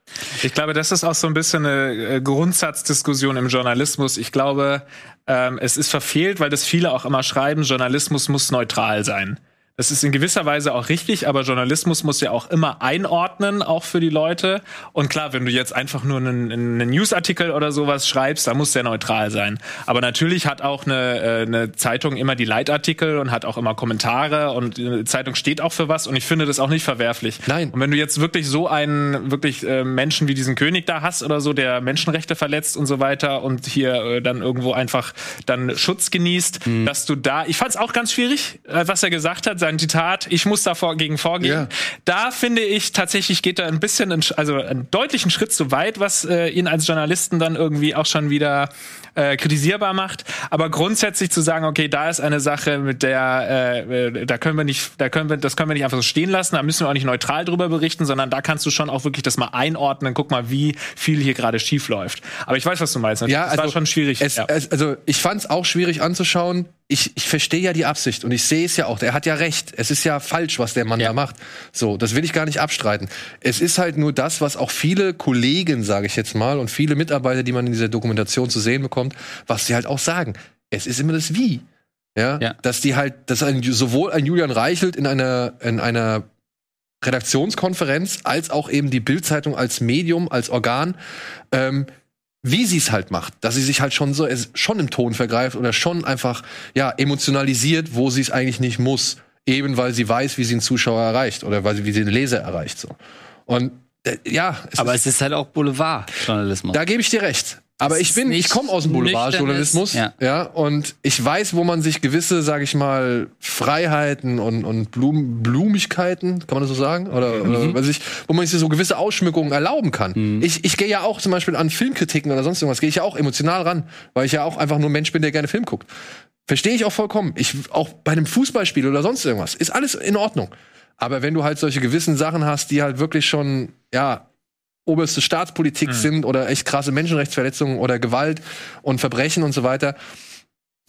Ich glaube, das ist auch so ein bisschen eine äh, Grundsatzdiskussion im Journalismus. Ich glaube, ähm, es ist verfehlt, weil das viele auch immer schreiben, Journalismus muss neutral sein. Das ist in gewisser Weise auch richtig, aber Journalismus muss ja auch immer einordnen, auch für die Leute. Und klar, wenn du jetzt einfach nur einen, einen Newsartikel oder sowas schreibst, dann muss der neutral sein. Aber natürlich hat auch eine, äh, eine Zeitung immer die Leitartikel und hat auch immer Kommentare und eine Zeitung steht auch für was und ich finde das auch nicht verwerflich. Nein. Und wenn du jetzt wirklich so einen wirklich äh, Menschen wie diesen König da hast oder so, der Menschenrechte verletzt und so weiter und hier äh, dann irgendwo einfach dann Schutz genießt, Mhm. dass du da, ich fand es auch ganz schwierig, was er gesagt hat, Zitat, ich muss davor gegen vorgehen. Ja. Da finde ich tatsächlich geht er ein bisschen, in, also einen deutlichen Schritt zu weit, was äh, ihn als Journalisten dann irgendwie auch schon wieder äh, kritisierbar macht. Aber grundsätzlich zu sagen, okay, da ist eine Sache, mit der äh, äh, da können wir nicht, da können wir, das können wir nicht einfach so stehen lassen. Da müssen wir auch nicht neutral drüber berichten, sondern da kannst du schon auch wirklich das mal einordnen. Guck mal, wie viel hier gerade schief läuft. Aber ich weiß, was du meinst. Ja, das war schon schwierig. Es, ja. es, also ich fand es auch schwierig anzuschauen. Ich, ich verstehe ja die Absicht und ich sehe es ja auch. Er hat ja recht. Es ist ja falsch, was der Mann Ja. da macht. So, das will ich gar nicht abstreiten. Es ist halt nur das, was auch viele Kollegen, sage ich jetzt mal, und viele Mitarbeiter, die man in dieser Dokumentation zu sehen bekommt, was sie halt auch sagen. Es ist immer das Wie. Ja, Ja. dass die halt, dass ein, sowohl ein Julian Reichelt in einer, in einer Redaktionskonferenz als auch eben die Bildzeitung als Medium, als Organ, ähm, wie sie es halt macht, dass sie sich halt schon so schon im Ton vergreift oder schon einfach ja emotionalisiert, wo sie es eigentlich nicht muss, eben weil sie weiß, wie sie einen Zuschauer erreicht oder weil sie wie sie den Leser erreicht so. Und äh, ja, es Aber ist, es ist halt auch Boulevardjournalismus. da gebe ich dir recht. Aber ich bin, ich komme aus dem Boulevardjournalismus, ja. ja. und ich weiß, wo man sich gewisse, sage ich mal, Freiheiten und, und Blum, Blumigkeiten, kann man das so sagen, oder, Mhm. oder weiß ich, wo man sich so gewisse Ausschmückungen erlauben kann. Ich, ich gehe ja auch zum Beispiel an Filmkritiken oder sonst irgendwas, gehe ich ja auch emotional ran, weil ich ja auch einfach nur ein Mensch bin, der gerne Film guckt. Verstehe ich auch vollkommen. Ich auch bei einem Fußballspiel oder sonst irgendwas ist alles in Ordnung. Aber wenn du halt solche gewissen Sachen hast, die halt wirklich schon ja oberste Staatspolitik sind oder echt krasse Menschenrechtsverletzungen oder Gewalt und Verbrechen und so weiter,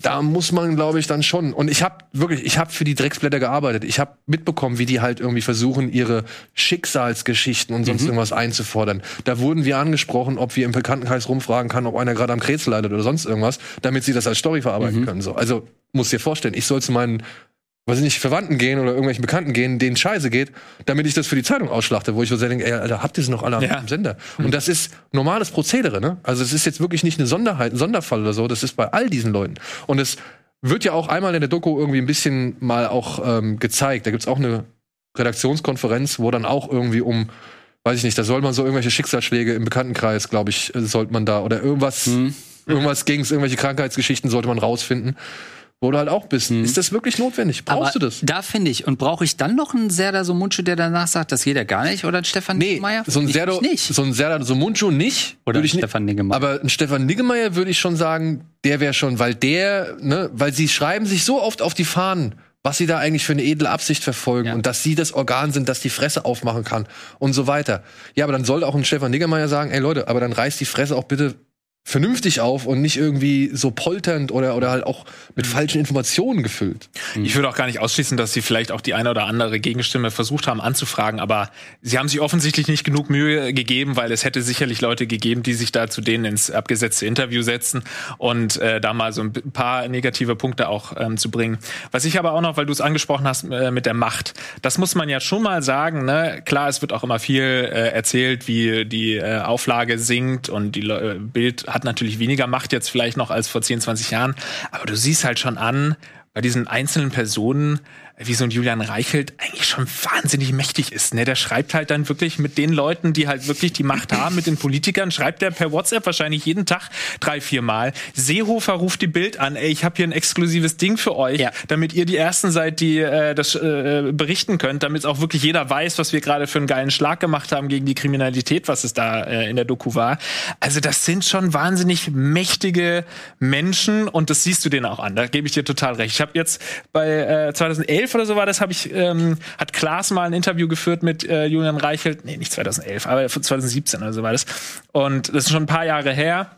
da muss man, glaube ich, dann schon. Und ich habe wirklich, ich habe für die Drecksblätter gearbeitet. Ich habe mitbekommen, wie die halt irgendwie versuchen, ihre Schicksalsgeschichten und sonst irgendwas einzufordern. Da wurden wir angesprochen, ob wir im Bekanntenkreis rumfragen kann, ob einer gerade am Krebs leidet oder sonst irgendwas, damit sie das als Story verarbeiten können. So. Also muss dir vorstellen, ich soll zu meinen weiß ich nicht, Verwandten gehen oder irgendwelchen Bekannten gehen, denen Scheiße geht, damit ich das für die Zeitung ausschlachte, wo ich so sehr denke, ey, Alter, habt ihr sie noch alle Ja. am Sender? Und das ist normales Prozedere, ne? Also es ist jetzt wirklich nicht eine Sonderheit, ein Sonderfall oder so, das ist bei all diesen Leuten. Und es wird ja auch einmal in der Doku irgendwie ein bisschen mal auch ähm, gezeigt. Da gibt's auch eine Redaktionskonferenz, wo dann auch irgendwie um weiß ich nicht, da soll man so irgendwelche Schicksalsschläge im Bekanntenkreis, glaube ich, sollte man da oder irgendwas, Mhm. irgendwas ging's, irgendwelche Krankheitsgeschichten sollte man rausfinden. Wo du halt auch bist. Ist das wirklich notwendig? Brauchst. Aber du das? Da finde ich. Und brauche ich dann noch einen Serdar Somuncu, der danach sagt, das geht ja gar nicht? Oder einen Stefan Nee, Niggemeier? so ein Serdo, nicht. so ein Serdar Somuncu nicht. Oder würde ich nicht. Stefan Niggemeier. Aber ein Stefan Niggemeier würde ich schon sagen, der wäre schon, weil der, ne, weil sie schreiben sich so oft auf die Fahnen, was sie da eigentlich für eine edle Absicht verfolgen Ja. und dass sie das Organ sind, das die Fresse aufmachen kann und so weiter. Ja, aber dann soll auch ein Stefan Niggemeier sagen, ey Leute, aber dann reißt die Fresse auch bitte vernünftig auf und nicht irgendwie so polternd oder, oder halt auch mit Mhm. falschen Informationen gefüllt. Ich würde auch gar nicht ausschließen, dass sie vielleicht auch die eine oder andere Gegenstimme versucht haben anzufragen, aber sie haben sich offensichtlich nicht genug Mühe gegeben, weil es hätte sicherlich Leute gegeben, die sich da zu denen ins abgesetzte Interview setzen und äh, da mal so ein paar negative Punkte auch ähm, zu bringen. Was ich aber auch noch, weil du es angesprochen hast äh, mit der Macht, das muss man ja schon mal sagen. Ne? Klar, es wird auch immer viel äh, erzählt, wie die äh, Auflage sinkt und die Bild hat natürlich weniger Macht jetzt vielleicht noch als vor 10, 20 Jahren, aber du siehst halt schon an, bei diesen einzelnen Personen, wie so ein Julian Reichelt eigentlich schon wahnsinnig mächtig ist. Ne? Der schreibt halt dann wirklich mit den Leuten, die halt wirklich die Macht haben, mit den Politikern, schreibt er per WhatsApp wahrscheinlich jeden Tag drei, vier Mal. Seehofer ruft die Bild an, ey, ich habe hier ein exklusives Ding für euch, Ja. damit ihr die Ersten seid, die äh, das äh, berichten könnt, damit auch wirklich jeder weiß, was wir gerade für einen geilen Schlag gemacht haben gegen die Kriminalität, was es da äh, in der Doku war. Also das sind schon wahnsinnig mächtige Menschen und das siehst du denen auch an. Da gebe ich dir total recht. Ich habe jetzt bei äh, 2011 oder so war das, habe ich ähm, hat Klaas mal ein Interview geführt mit äh, Julian Reichelt. Nee, nicht 2011, aber 2017 oder so war das. Und das ist schon ein paar Jahre her.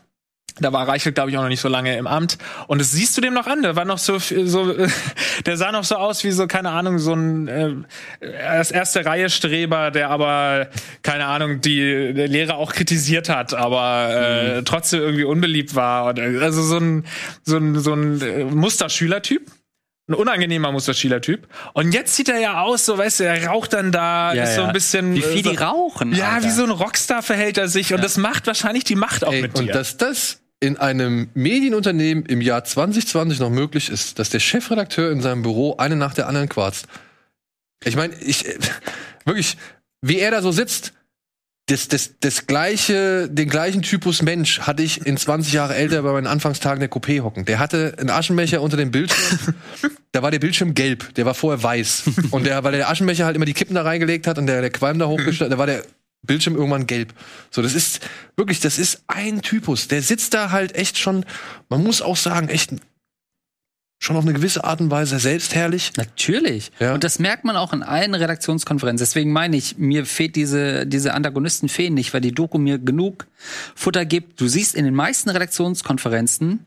Da war Reichelt, glaube ich, auch noch nicht so lange im Amt. Und das siehst du dem noch an. Der war noch so, so der sah noch so aus wie so, keine Ahnung, so ein äh, als erste Reihe Streber, der aber, keine Ahnung, die der Lehrer auch kritisiert hat, aber äh, trotzdem irgendwie unbeliebt war. Und, äh, also so ein, so ein, so ein äh, Musterschülertyp. Ein unangenehmer Musterschülertyp. Und jetzt sieht er ja aus, so weißt du, er raucht dann da, Ja, ist so ja. ein bisschen. Wie viel äh, so, die rauchen. Ja, Alter. wie so ein Rockstar verhält er sich. Und das macht wahrscheinlich die Macht auch Ey, mit und dir. dass das in einem Medienunternehmen im Jahr 2020 noch möglich ist, dass der Chefredakteur in seinem Büro eine nach der anderen quarzt. Ich meine, ich äh, wirklich, wie er da so sitzt, das, das, das gleiche, den gleichen Typus Mensch hatte ich in 20 Jahre älter bei meinen Anfangstagen der Coupé hocken. Der hatte einen Aschenbecher unter dem Bildschirm. da war der Bildschirm gelb, der war vorher weiß. Und der, weil der Aschenbecher halt immer die Kippen da reingelegt hat und der, der Qualm da hochgestellt, da war der Bildschirm irgendwann gelb. So, das ist wirklich, das ist ein Typus. Der sitzt da halt echt schon, man muss auch sagen, echt schon auf eine gewisse Art und Weise selbstherrlich. Natürlich. Ja. Und das merkt man auch in allen Redaktionskonferenzen. Deswegen meine ich, mir fehlt diese, diese Antagonisten fehlen nicht, weil die Doku mir genug Futter gibt. Du siehst in den meisten Redaktionskonferenzen,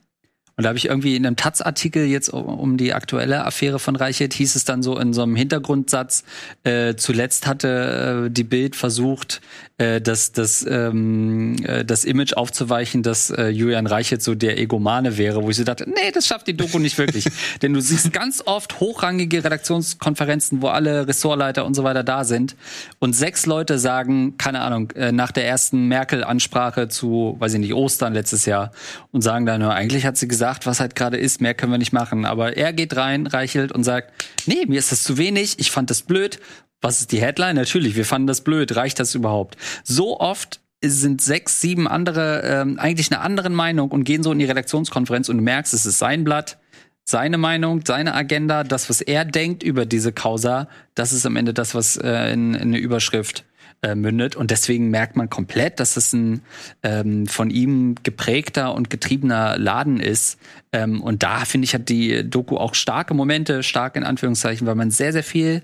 und da habe ich irgendwie in einem Taz-Artikel jetzt um- die aktuelle Affäre von Reichert, hieß es dann so in so einem Hintergrundsatz, äh, zuletzt hatte äh, die Bild versucht, äh, das, das, ähm, äh, das Image aufzuweichen, dass äh, Julian Reichert so der Egomane wäre, wo ich so dachte, nee, das schafft die Doku nicht wirklich. Denn du siehst ganz oft hochrangige Redaktionskonferenzen, wo alle Ressortleiter und so weiter da sind und sechs Leute sagen, keine Ahnung, äh, nach der ersten Merkel-Ansprache zu, weiß ich nicht, Ostern letztes Jahr und sagen dann, "Na, eigentlich hat sie gesagt, was halt gerade ist, mehr können wir nicht machen. Aber er geht rein, reichelt und sagt, nee, mir ist das zu wenig, ich fand das blöd. Was ist die Headline? Natürlich, wir fanden das blöd. Reicht das überhaupt? So oft sind sechs, sieben andere ähm, eigentlich eine anderen Meinung und gehen so in die Redaktionskonferenz und du merkst, es ist sein Blatt, seine Meinung, seine Agenda, das, was er denkt über diese Causa, das ist am Ende das, was äh, in, in eine Überschrift äh, mündet. Und deswegen merkt man komplett, dass es ein ähm, von ihm geprägter und getriebener Laden ist. Ähm, und da, finde ich, hat die Doku auch starke Momente, stark in Anführungszeichen, weil man sehr, sehr viel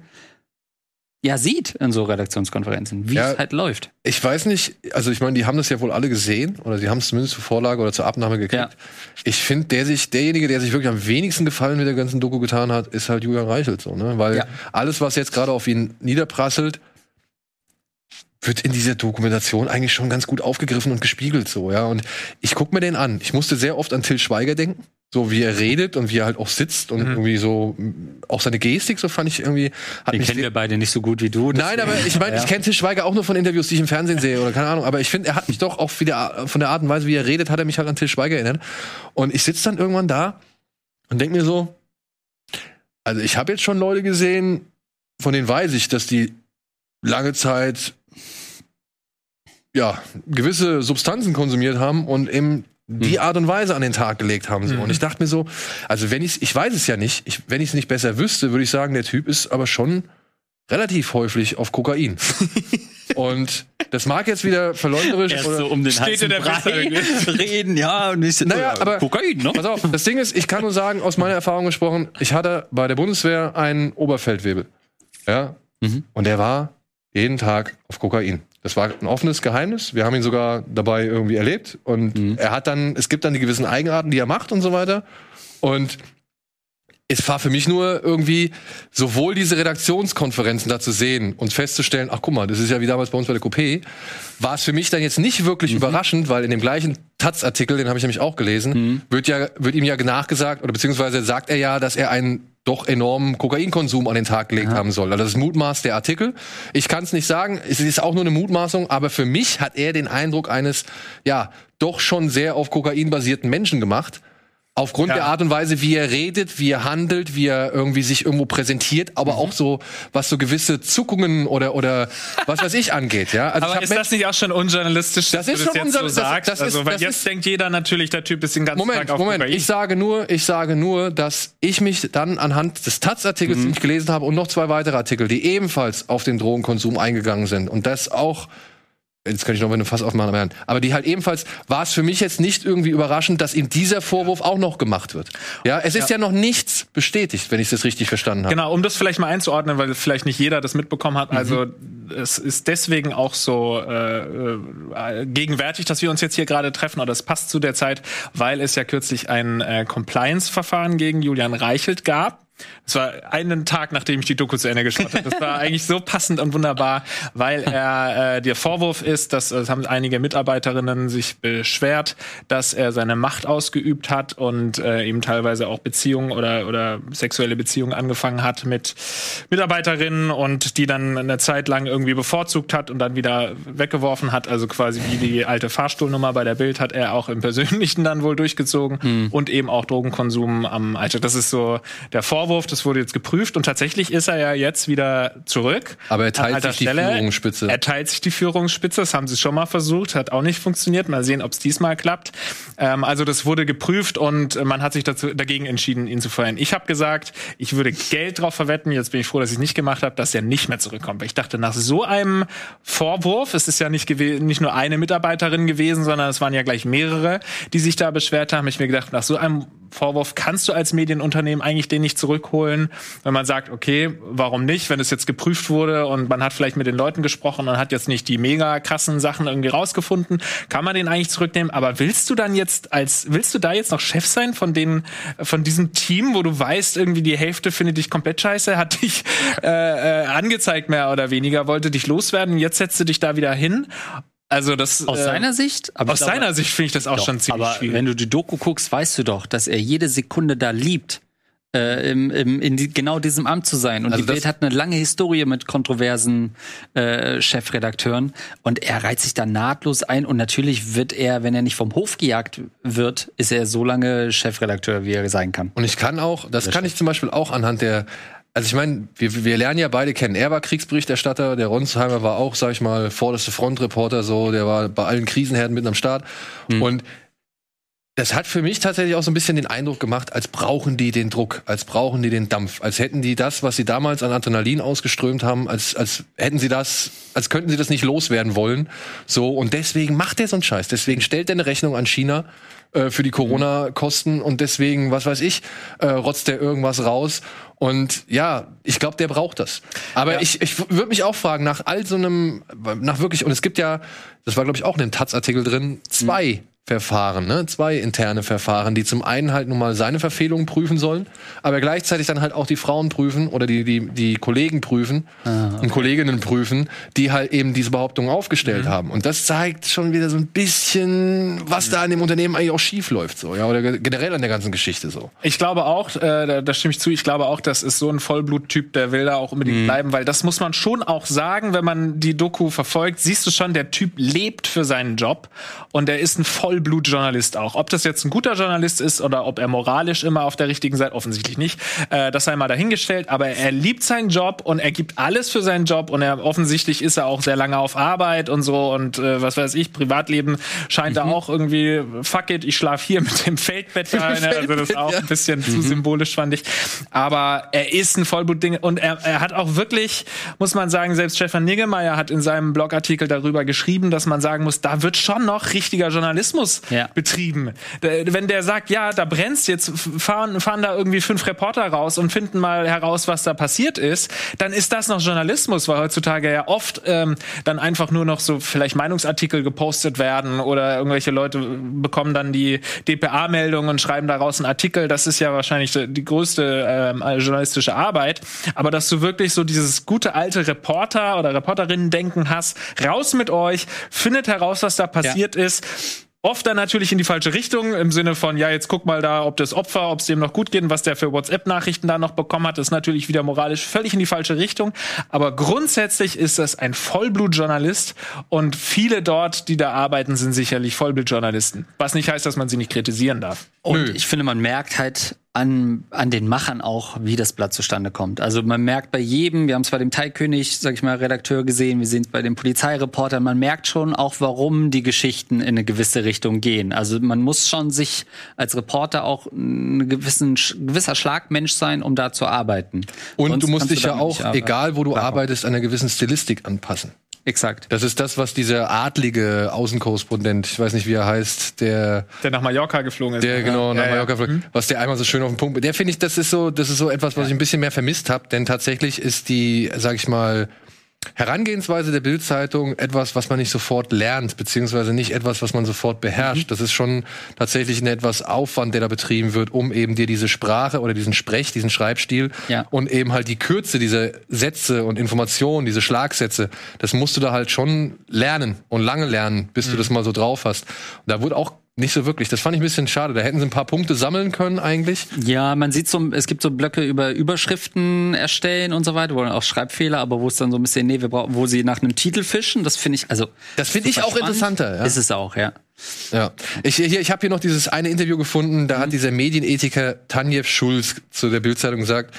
ja sieht in so Redaktionskonferenzen, wie Ja. es halt läuft. Ich weiß nicht, also ich meine, die haben das ja wohl alle gesehen oder sie haben es zumindest zur Vorlage oder zur Abnahme gekriegt. Ja. Ich finde, der sich, derjenige, der sich wirklich am wenigsten Gefallen mit der ganzen Doku getan hat, ist halt Julian Reichelt so, ne? Weil Ja. alles, was jetzt gerade auf ihn niederprasselt, wird in dieser Dokumentation eigentlich schon ganz gut aufgegriffen und gespiegelt so, ja. Und ich guck mir den an. Ich musste sehr oft an Till Schweiger denken. So wie er redet und wie er halt auch sitzt und irgendwie so, auch seine Gestik, so fand ich irgendwie, hat Den kennen wir beide nicht so gut wie du. Nein, aber ich meine, ich kenne Til Schweiger auch nur von Interviews, die ich im Fernsehen sehe oder keine Ahnung. Aber ich finde, er hat mich doch auch wieder von der Art und Weise, wie er redet, hat er mich halt an Til Schweiger erinnert. Und ich sitze dann irgendwann da und denke mir so, also ich habe jetzt schon Leute gesehen, von denen weiß ich, dass die lange Zeit ja gewisse Substanzen konsumiert haben und eben die Art und Weise an den Tag gelegt haben. So. Und ich dachte mir so, also wenn ich ich weiß es ja nicht, ich, wenn ich es nicht besser wüsste, würde ich sagen, der Typ ist aber schon relativ häufig auf Kokain. und das mag jetzt wieder verleumderisch Erst oder so um den Steht in der Brei reden, ja, und ich Naja, aber- Kokain, ne? Pass auf, das Ding ist, ich kann nur sagen, aus meiner Erfahrung gesprochen, ich hatte bei der Bundeswehr einen Oberfeldwebel. Ja. Mhm. Und der war jeden Tag auf Kokain. Das war ein offenes Geheimnis. Wir haben ihn sogar dabei irgendwie erlebt. Und Mhm. er hat dann, es gibt dann die gewissen Eigenarten, die er macht und so weiter. Und es war für mich nur irgendwie sowohl diese Redaktionskonferenzen da zu sehen und festzustellen, ach guck mal, das ist ja wie damals bei uns bei der Coupé, war es für mich dann jetzt nicht wirklich überraschend, weil in dem gleichen Taz-Artikel, den habe ich nämlich auch gelesen, wird ja wird ihm ja nachgesagt oder beziehungsweise sagt er ja, dass er einen doch enormen Kokainkonsum an den Tag gelegt haben soll. Also das ist Mutmaß der Artikel. Ich kann es nicht sagen, es ist auch nur eine Mutmaßung, aber für mich hat er den Eindruck eines ja doch schon sehr auf Kokain basierten Menschen gemacht. Aufgrund Ja. der Art und Weise, wie er redet, wie er handelt, wie er irgendwie sich irgendwo präsentiert, Mhm. aber auch so, was so gewisse Zuckungen oder, oder was weiß ich angeht, ja. Also Aber ist das nicht auch schon unjournalistisch, Das dass ist schon das jetzt unser- so das- sagst? das ist- also, weil das jetzt ist- denkt jeder natürlich, der Typ ist den ganzen Moment, Tag auf Moment. Kokain. Ich sage nur, ich sage nur, dass ich mich dann anhand des Taz-Artikels, Mhm. den ich gelesen habe, und noch zwei weitere Artikel, die ebenfalls auf den Drogenkonsum eingegangen sind und das auch Jetzt könnte ich noch mal eine Fass aufmachen, aber- aber die halt ebenfalls war es für mich jetzt nicht irgendwie überraschend, dass ihm dieser Vorwurf auch noch gemacht wird. Ja, es ist ja, noch nichts bestätigt, wenn ich das richtig verstanden habe. Genau, um das vielleicht mal einzuordnen, weil vielleicht nicht jeder das mitbekommen hat. Also es ist deswegen auch so äh, äh, gegenwärtig, dass wir uns jetzt hier gerade treffen, oder es passt zu der Zeit, weil es ja kürzlich ein äh, Compliance-Verfahren gegen Julian Reichelt gab. Das war einen Tag, nachdem ich die Doku zu Ende geschaut habe. Das war eigentlich so passend und wunderbar, weil er äh, der Vorwurf ist, dass es haben einige Mitarbeiterinnen sich beschwert, dass er seine Macht ausgeübt hat und äh, eben teilweise auch Beziehungen oder oder sexuelle Beziehungen angefangen hat mit Mitarbeiterinnen und die dann eine Zeit lang irgendwie bevorzugt hat und dann wieder weggeworfen hat. Also quasi wie die alte Fahrstuhlnummer bei der Bild hat er auch im Persönlichen dann wohl durchgezogen und eben auch Drogenkonsum am Alter. Das ist so der Vorwurf. Das wurde jetzt geprüft und tatsächlich ist er ja jetzt wieder zurück. Aber er teilt sich die Führungsspitze. Er teilt sich die Führungsspitze. Das haben sie schon mal versucht, hat auch nicht funktioniert. Mal sehen, ob es diesmal klappt. Ähm, also das wurde geprüft und man hat sich dazu, dagegen entschieden, ihn zu feuern. Ich habe gesagt, ich würde Geld drauf verwetten. Jetzt bin ich froh, dass ich es nicht gemacht habe, dass er nicht mehr zurückkommt. Weil ich dachte, nach so einem Vorwurf, es ist ja nicht, nicht nur eine Mitarbeiterin gewesen, sondern es waren ja gleich mehrere, die sich da beschwert haben. Hab ich mir gedacht, nach so einem Vorwurf kannst du als Medienunternehmen eigentlich den nicht zurückholen, wenn man sagt, okay, warum nicht, wenn es jetzt geprüft wurde und man hat vielleicht mit den Leuten gesprochen und hat jetzt nicht die mega krassen Sachen irgendwie rausgefunden, kann man den eigentlich zurücknehmen. Aber willst du dann jetzt als, willst du da jetzt noch Chef sein von den, von diesem Team, wo du weißt, irgendwie die Hälfte findet dich komplett scheiße, hat dich äh, äh, angezeigt mehr oder weniger, wollte dich loswerden, jetzt setzt du dich da wieder hin. Also das Aus äh, seiner Sicht? Aber aus glaube- seiner Sicht finde ich das auch Doch, schon ziemlich aber schwierig. wenn du die Doku guckst, weißt du doch, dass er jede Sekunde da liebt, äh, im, im, in die, genau diesem Amt zu sein. Und Also die Welt hat eine lange Historie mit kontroversen äh, Chefredakteuren. Und er reiht sich da nahtlos ein. Und natürlich wird er, wenn er nicht vom Hof gejagt wird, ist er so lange Chefredakteur, wie er sein kann. Und ich kann auch, das kann ich zum Beispiel auch anhand der also ich meine, wir, wir lernen ja beide kennen. Er war Kriegsberichterstatter, der Ronsheimer war auch, sag ich mal, vorderste Frontreporter, so, der war bei allen Krisenherden mitten am Start. Mhm. Und das hat für mich tatsächlich auch so ein bisschen den Eindruck gemacht, als brauchen die den Druck, als brauchen die den Dampf, als hätten die das, was sie damals an Adrenalin ausgeströmt haben, als, als hätten sie das, als könnten sie das nicht loswerden wollen. So, und deswegen macht er so einen Scheiß. Deswegen stellt er eine Rechnung an China äh, für die Corona-Kosten und deswegen, was weiß ich, äh, rotzt der irgendwas raus. Und ja, ich glaube, der braucht das. Aber ja. ich, ich würde mich auch fragen, nach all so einem, nach wirklich, und es gibt ja, das war, glaube ich, auch in dem Taz-Artikel drin, zwei mhm Verfahren, ne? zwei interne Verfahren, die zum einen halt nun mal seine Verfehlungen prüfen sollen, aber gleichzeitig dann halt auch die Frauen prüfen oder die, die, die Kollegen prüfen ah, okay. und Kolleginnen prüfen, die halt eben diese Behauptungen aufgestellt mhm. haben. Und das zeigt schon wieder so ein bisschen, was da in dem Unternehmen eigentlich auch schief läuft, so, ja, oder generell an der ganzen Geschichte so. Ich glaube auch, äh, da, da stimme ich zu, ich glaube auch, das ist so ein Vollbluttyp, der will da auch unbedingt mhm. bleiben, weil das muss man schon auch sagen, wenn man die Doku verfolgt, siehst du schon, der Typ lebt für seinen Job und er ist ein Voll Vollblutjournalist auch. Ob das jetzt ein guter Journalist ist oder ob er moralisch immer auf der richtigen Seite, offensichtlich nicht, äh, das sei mal dahingestellt. Aber er liebt seinen Job und er gibt alles für seinen Job und er offensichtlich ist er auch sehr lange auf Arbeit und so und äh, was weiß ich, Privatleben scheint mhm. auch irgendwie, fuck it, ich schlaf hier mit dem Feldbett rein. Ne? Also das ist auch ein bisschen mhm. zu symbolisch, fand ich. Aber er ist ein Vollblutding und er, er hat auch wirklich, muss man sagen, selbst Stefan Niggemeier hat in seinem Blogartikel darüber geschrieben, dass man sagen muss, da wird schon noch richtiger Journalismus Journalismus ja. betrieben. Wenn der sagt, ja, da brennt's, jetzt fahren, fahren da irgendwie fünf Reporter raus und finden mal heraus, was da passiert ist, dann ist das noch Journalismus, weil heutzutage ja oft ähm, dann einfach nur noch so vielleicht Meinungsartikel gepostet werden oder irgendwelche Leute bekommen dann die DPA-Meldung und schreiben daraus einen Artikel. Das ist ja wahrscheinlich die größte ähm, journalistische Arbeit. Aber dass du wirklich so dieses gute alte Reporter oder Reporterinnen-Denken hast, raus mit euch, findet heraus, was da passiert ja. ist Oft dann natürlich in die falsche Richtung, im Sinne von, ja, jetzt guck mal da, ob das Opfer, ob es dem noch gut geht und was der für WhatsApp-Nachrichten da noch bekommen hat, ist natürlich wieder moralisch völlig in die falsche Richtung. Aber grundsätzlich ist das ein Vollblutjournalist und viele dort, die da arbeiten, sind sicherlich Vollblutjournalisten. Was nicht heißt, dass man sie nicht kritisieren darf. Und Nö. ich finde, man merkt halt an, an den Machern auch, wie das Blatt zustande kommt. Also man merkt bei jedem, wir haben es bei dem Teilkönig, sag ich mal, Redakteur gesehen, wir sehen es bei den Polizeireportern, man merkt schon auch, warum die Geschichten in eine gewisse Richtung gehen. Also man muss schon sich als Reporter auch ein gewissen, gewisser Schlagmensch sein, um da zu arbeiten. Und Sonst du musst dich ja auch, egal wo du arbeitest, einer gewissen Stilistik anpassen. Exakt. Das ist das, was dieser adlige Außenkorrespondent, ich weiß nicht, wie er heißt, der der nach Mallorca geflogen ist. Der genau nach ja, Mallorca ja. geflogen, mhm. was der einmal so schön auf den Punkt. Der finde ich, das ist so, das ist so etwas, was ja. ich ein bisschen mehr vermisst habe, denn tatsächlich ist die, sag ich mal, Herangehensweise der Bildzeitung etwas, was man nicht sofort lernt, beziehungsweise nicht etwas, was man sofort beherrscht. Mhm. Das ist schon tatsächlich ein etwas Aufwand, der da betrieben wird, um eben dir diese Sprache oder diesen Sprech, diesen Schreibstil ja. und eben halt die Kürze dieser Sätze und Informationen, diese Schlagsätze, das musst du da halt schon lernen und lange lernen, bis mhm. du das mal so drauf hast. Und da wurde auch nicht so wirklich. Das fand ich ein bisschen schade. Da hätten sie ein paar Punkte sammeln können eigentlich. Ja, man sieht so, es gibt so Blöcke über Überschriften erstellen und so weiter, wo dann auch Schreibfehler, aber wo es dann so ein bisschen, nee, wir brauchen, wo sie nach einem Titel fischen. Das finde ich, also. Das finde ich auch spannend. interessanter. Ja. Ist es auch, ja. Ja, ich, hier, ich habe hier noch dieses eine Interview gefunden, da mhm. hat dieser Medienethiker Tanjev Schulz zu der Bildzeitung gesagt,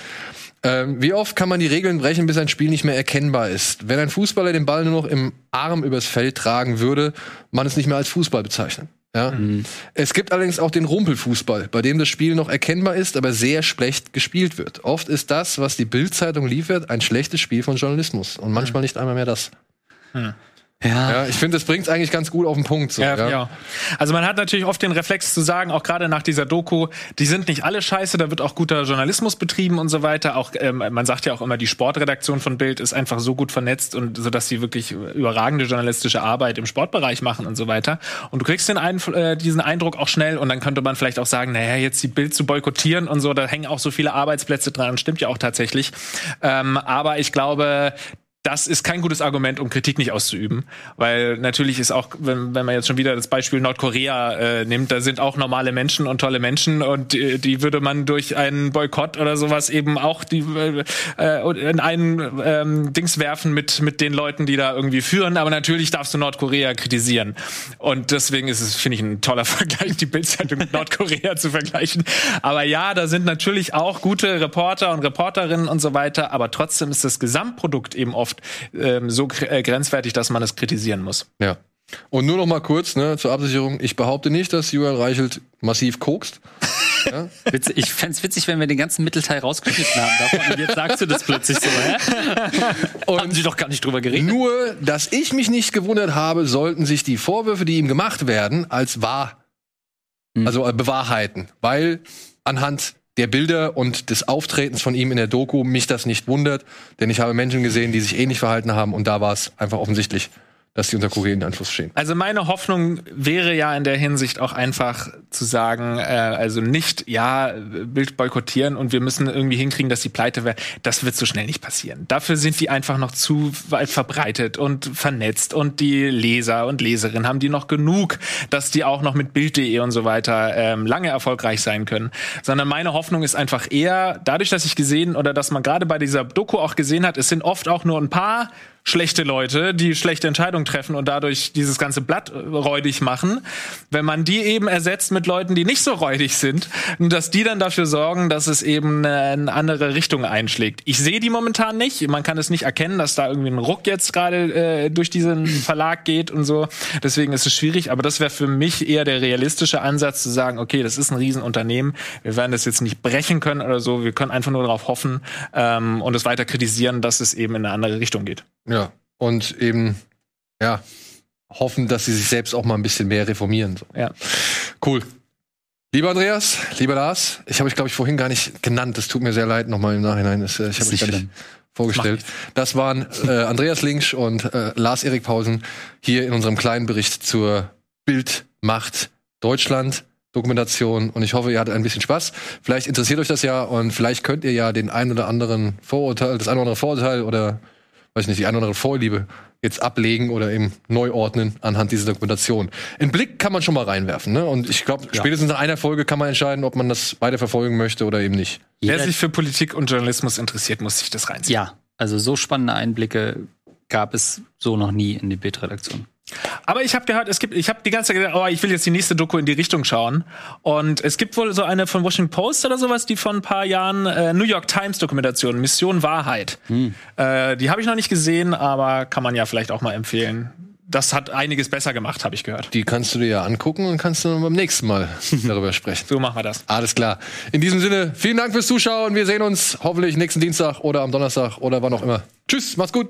ähm, wie oft kann man die Regeln brechen, bis ein Spiel nicht mehr erkennbar ist? Wenn ein Fußballer den Ball nur noch im Arm übers Feld tragen würde, man es nicht mehr als Fußball bezeichnen. Ja. Mhm. Es gibt allerdings auch den Rumpelfußball, bei dem das Spiel noch erkennbar ist, aber sehr schlecht gespielt wird. Oft ist das, was die Bildzeitung liefert, ein schlechtes Spiel von Journalismus und manchmal nicht einmal mehr das. Mhm. Ja. ja ich finde, das bringt es eigentlich ganz gut auf den Punkt. So, ja, ja. ja, Also man hat natürlich oft den Reflex zu sagen, auch gerade nach dieser Doku, die sind nicht alle scheiße, da wird auch guter Journalismus betrieben und so weiter. Auch ähm, man sagt ja auch immer, die Sportredaktion von Bild ist einfach so gut vernetzt und so, dass sie wirklich überragende journalistische Arbeit im Sportbereich machen und so weiter. Und du kriegst den Einf äh, diesen Eindruck auch schnell und dann könnte man vielleicht auch sagen, naja, jetzt die Bild zu boykottieren und so, da hängen auch so viele Arbeitsplätze dran, stimmt ja auch tatsächlich. Ähm, aber ich glaube, das ist kein gutes Argument, um Kritik nicht auszuüben. Weil natürlich ist auch, wenn, wenn man jetzt schon wieder das Beispiel Nordkorea äh, nimmt, da sind auch normale Menschen und tolle Menschen und die, die würde man durch einen Boykott oder sowas eben auch die äh, in einen ähm, Dings werfen mit, mit den Leuten, die da irgendwie führen. Aber natürlich darfst du Nordkorea kritisieren. Und deswegen ist es, finde ich, ein toller Vergleich, die Bildzeitung mit Nordkorea zu vergleichen. Aber ja, da sind natürlich auch gute Reporter und Reporterinnen und so weiter. Aber trotzdem ist das Gesamtprodukt eben oft oft ähm, so äh, grenzwertig, dass man es kritisieren muss. Ja. Und nur noch mal kurz ne, zur Absicherung. Ich behaupte nicht, dass Julian Reichelt massiv kokst. Ja? ich fände es witzig, wenn wir den ganzen Mittelteil rausgeschnitten haben davon. Und jetzt sagst du das plötzlich so, hä? Und haben Sie doch gar nicht drüber geredet. Nur, dass ich mich nicht gewundert habe, sollten sich die Vorwürfe, die ihm gemacht werden, als wahr, hm. also äh, bewahrheiten. Weil anhand der Bilder und des Auftretens von ihm in der Doku mich das nicht wundert, denn ich habe Menschen gesehen, die sich ähnlich verhalten haben und da war es einfach offensichtlich dass die unter Koreaner-Einfluss stehen. Also meine Hoffnung wäre ja in der Hinsicht auch einfach zu sagen, äh, also nicht, ja, Bild boykottieren und wir müssen irgendwie hinkriegen, dass die pleite werden. Das wird so schnell nicht passieren. Dafür sind die einfach noch zu weit verbreitet und vernetzt und die Leser und Leserinnen haben die noch genug, dass die auch noch mit Bild.de und so weiter ähm, lange erfolgreich sein können. Sondern meine Hoffnung ist einfach eher, dadurch, dass ich gesehen oder dass man gerade bei dieser Doku auch gesehen hat, es sind oft auch nur ein paar schlechte Leute, die schlechte Entscheidungen treffen und dadurch dieses ganze Blatt räudig machen. Wenn man die eben ersetzt mit Leuten, die nicht so räudig sind, dass die dann dafür sorgen, dass es eben eine andere Richtung einschlägt. Ich sehe die momentan nicht. Man kann es nicht erkennen, dass da irgendwie ein Ruck jetzt gerade äh, durch diesen Verlag geht und so. Deswegen ist es schwierig. Aber das wäre für mich eher der realistische Ansatz zu sagen, okay, das ist ein Riesenunternehmen. Wir werden das jetzt nicht brechen können oder so. Wir können einfach nur darauf hoffen ähm, und es weiter kritisieren, dass es eben in eine andere Richtung geht. Und eben, ja, hoffen, dass sie sich selbst auch mal ein bisschen mehr reformieren. So. Ja. Cool. Lieber Andreas, lieber Lars, ich habe euch, glaube ich, vorhin gar nicht genannt. Es tut mir sehr leid nochmal im Nachhinein. Das, äh, ich habe euch gar nicht vorgestellt. Das waren äh, Andreas Links und äh, Lars Erik Pausen hier in unserem kleinen Bericht zur Bildmacht Deutschland. Dokumentation und ich hoffe, ihr hattet ein bisschen Spaß. Vielleicht interessiert euch das ja und vielleicht könnt ihr ja den ein oder anderen Vorurteil, das ein oder andere Vorurteil oder weiß nicht, die eine oder andere Vorliebe jetzt ablegen oder eben neu ordnen anhand dieser Dokumentation. Ein Blick kann man schon mal reinwerfen, ne? Und ich glaube, ja. spätestens in einer Folge kann man entscheiden, ob man das weiter verfolgen möchte oder eben nicht. Wer sich für Politik und Journalismus interessiert, muss sich das reinziehen. Ja, also so spannende Einblicke gab es so noch nie in die Bildredaktion. Aber ich habe gehört, es gibt, ich habe die ganze Zeit gedacht, oh, ich will jetzt die nächste Doku in die Richtung schauen. Und es gibt wohl so eine von Washington Post oder sowas, die vor ein paar Jahren äh, New York Times Dokumentation Mission Wahrheit. Hm. Äh, die habe ich noch nicht gesehen, aber kann man ja vielleicht auch mal empfehlen. Das hat einiges besser gemacht, habe ich gehört. Die kannst du dir ja angucken und kannst du beim nächsten Mal darüber sprechen. So machen wir das. Alles klar. In diesem Sinne, vielen Dank fürs Zuschauen. Wir sehen uns hoffentlich nächsten Dienstag oder am Donnerstag oder wann auch immer. Tschüss, macht's gut.